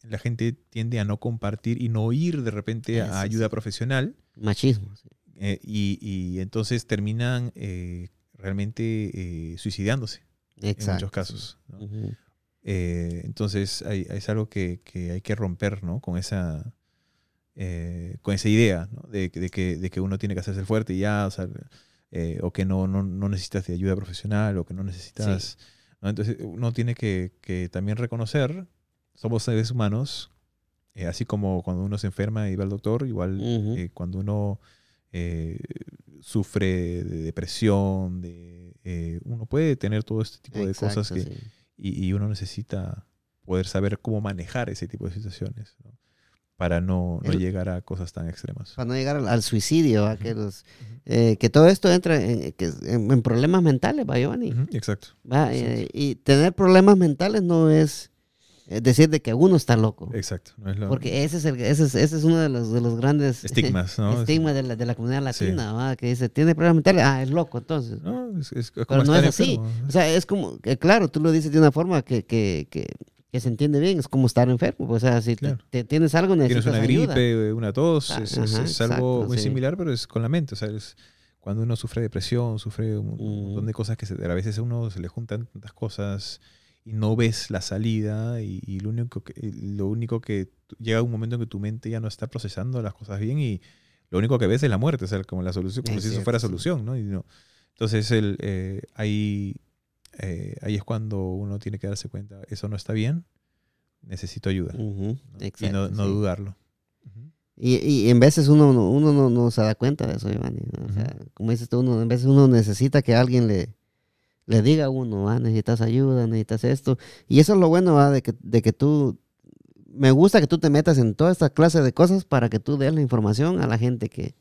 la gente tiende a no compartir y no ir de repente Eso a ayuda profesional Machismo. eh, y, y entonces terminan eh, realmente eh, suicidándose Exacto. en muchos casos. ¿no? Ujú. Eh, entonces hay- es algo que, que hay que romper, ¿no? Con esa, eh, con esa idea, ¿no? De, que- de que, de que uno tiene que hacerse fuerte y ya, o, sea, eh, o que no, no, no necesitas de ayuda profesional, o que no necesitas... ¿no? Entonces uno tiene que, que también reconocer, somos seres humanos, así como cuando uno se enferma y va al doctor, igual cuando uno eh, sufre de depresión, de, eh, uno puede tener todo este tipo de cosas que, sí. Y, y uno necesita poder saber cómo manejar ese tipo de situaciones ¿no? para no, no El- llegar a cosas tan extremas. Para no llegar al, al suicidio, ¿va? que, los- eh, que todo esto entra en, que- en- en problemas mentales, ¿va, Giovanni? Ujú, Exacto. Eh, y tener problemas mentales no es eh, decir de que uno está loco. Exacto. No es lo- Porque ese es, el, ese es, ese es uno de los, de los grandes estigmas, ¿no? estigmas de la, de la comunidad Sí. latina, ¿va? que dice, tiene problemas mentales, ah, es loco, entonces. No, es, es- es como Pero no es así. enfermo. O sea, es como, que, claro, tú lo dices de una forma que, que, que, que se entiende bien, es como estar enfermo. O sea, si te- Claro. te, tienes algo, Tienes necesitas una ayuda. gripe, una tos, Ah, es, es- ajá, es algo exacto, muy sí. similar, pero es con la mente. O sea, es cuando uno sufre depresión, sufre un un Mm. montón de cosas que se- a veces a uno se le juntan tantas cosas y no ves la salida y, y lo único que lo único que llega un momento en que tu mente ya no está procesando las cosas bien y lo único que ves es la muerte, o sea, como la solución, como Es si eso fuera sí. solución, ¿no? Y no- entonces el eh, ahí eh, ahí es cuando uno tiene que darse cuenta, eso no está bien, necesito ayuda. ¿no? y no, no sí. dudarlo. Y, y en veces uno, no- uno no, no se da cuenta de eso, Giovanni. O sea, como dices tú, uno, en veces uno necesita que alguien le, le diga a uno, ah, necesitas ayuda, necesitas esto. Y eso es lo bueno, ¿va? De, que, de que tú, me gusta que tú te metas en toda esta clase de cosas para que tú des la información a la gente que,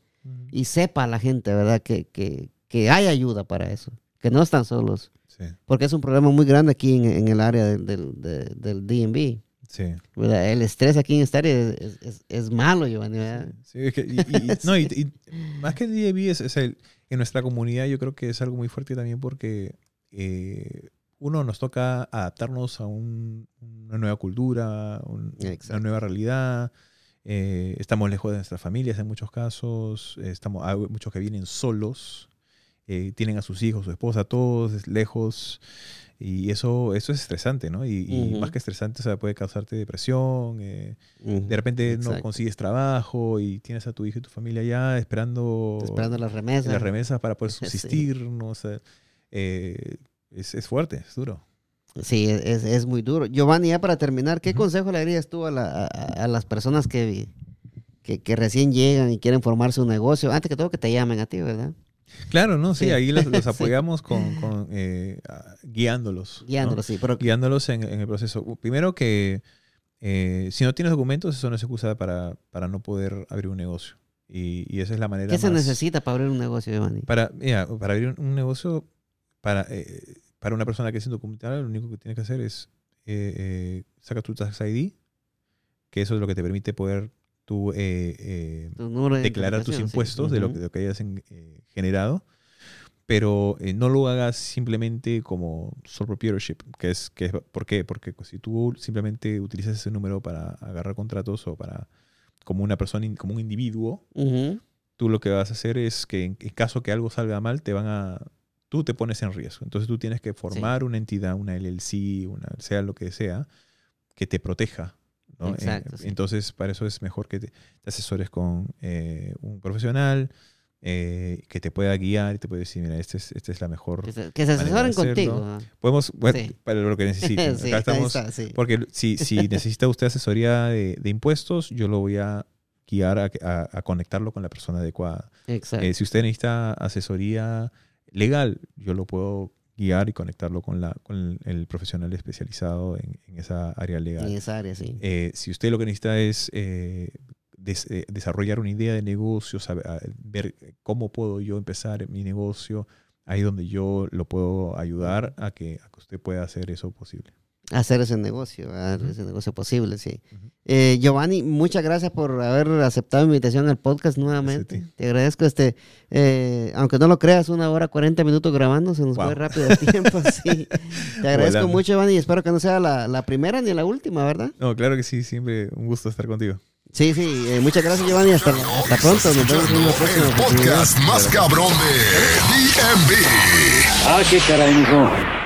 y sepa a la gente, ¿verdad? Que, que, que hay ayuda para eso, que no están solos. Sí, Porque es un problema muy grande aquí en, en el área del, del, de- del DMV. sí. ¿verdad? El estrés aquí en esta área es, es- es- malo, Giovanni. ¿verdad? Sí, es que- y- y- y- no, y- y más que el es, es el- en nuestra comunidad yo creo que es algo muy fuerte también porque eh, uno nos toca adaptarnos a un- una nueva cultura, un- una nueva realidad. eh, estamos lejos de nuestras familias en muchos casos. eh, estamos, hay muchos que vienen solos. eh, tienen a sus hijos, su esposa, todos lejos. Y eso, eso es estresante, ¿no? Y, más que estresante, o sea, puede causarte depresión. eh, de repente no consigues trabajo y tienes a tu hijo y tu familia ya esperando, Esperando las remesas. las remesas para poder Sí. subsistir, ¿no? O sea, eh, es, es fuerte, es duro. Sí, es, es muy duro. Giovanni, ya para terminar, ¿qué consejo le darías tú a, la- a- a las personas que, que, que recién llegan y quieren formar su negocio. Antes que todo, que te llamen a ti, ¿verdad? Claro, ¿no? Sí, Sí. ahí los, los Sí. apoyamos con, con, eh, guiándolos. ¿no? Guiándolos, sí. Pero, Guiándolos en, en el proceso. Primero que eh, si no tienes documentos, eso no es excusa para, para no poder abrir un negocio. Y, y esa es la manera ¿Qué se más- necesita para abrir un negocio, Giovanni? Para, mira, para abrir un, un negocio, para, eh, para una persona que es indocumentada, lo único que tienes que hacer es eh, eh, saca tu Tax ID, que eso es lo que te permite poder tú eh, eh, Tu de declarar tus identificación, sí. impuestos de, lo, que- de lo que hayas eh, generado, pero no lo hagas simplemente como sole proprietorship, que es, que es ¿por qué? Porque si tú simplemente utilizas ese número para agarrar contratos o para como una persona, como un individuo, Ujú. tú lo que vas a hacer es que en, en caso que algo salga mal, te van a tú te pones en riesgo. Entonces tú tienes que formar una entidad, una LLC, una sea lo que sea, que te proteja. ¿no? Eh, Exacto, sí. Entonces, para eso es mejor que te, te asesores con eh, un profesional eh, que te pueda guiar y te puede decir, mira, esta es, esta es la mejor. Que se, que asesoren contigo. Podemos, bueno, Sí. para lo que necesiten. Sí, Acá ahí estamos, está, sí. porque si, si necesita usted asesoría de, de impuestos, yo lo voy a guiar a, a- a conectarlo con la persona adecuada. Exacto. Eh, si usted necesita asesoría legal, yo lo puedo guiar y conectarlo con, la, con el, profesional especializado en, en esa área legal. en esa área, sí. Eh, si usted lo que necesita es eh, des- eh, desarrollar una idea de negocio, saber, ver cómo puedo yo empezar mi negocio, ahí donde yo lo puedo ayudar a que, a que usted pueda hacer eso posible. Hacer ese negocio, ¿verdad? Ujú. ese negocio posible, sí. Eh, Giovanni, muchas gracias por haber aceptado mi invitación al podcast nuevamente. Te agradezco, este, eh, aunque no lo creas, una hora 40 minutos grabando, se nos Wow. fue rápido el tiempo, sí. Te agradezco Volando. mucho, Giovanni, y espero que no sea la, la primera ni la última, ¿verdad? No, claro que sí, siempre un gusto estar contigo. Sí, sí, eh, muchas gracias, Giovanni, hasta, hasta pronto, nos vemos en una próxima El podcast más cabrón de DMV. Ah, qué caray.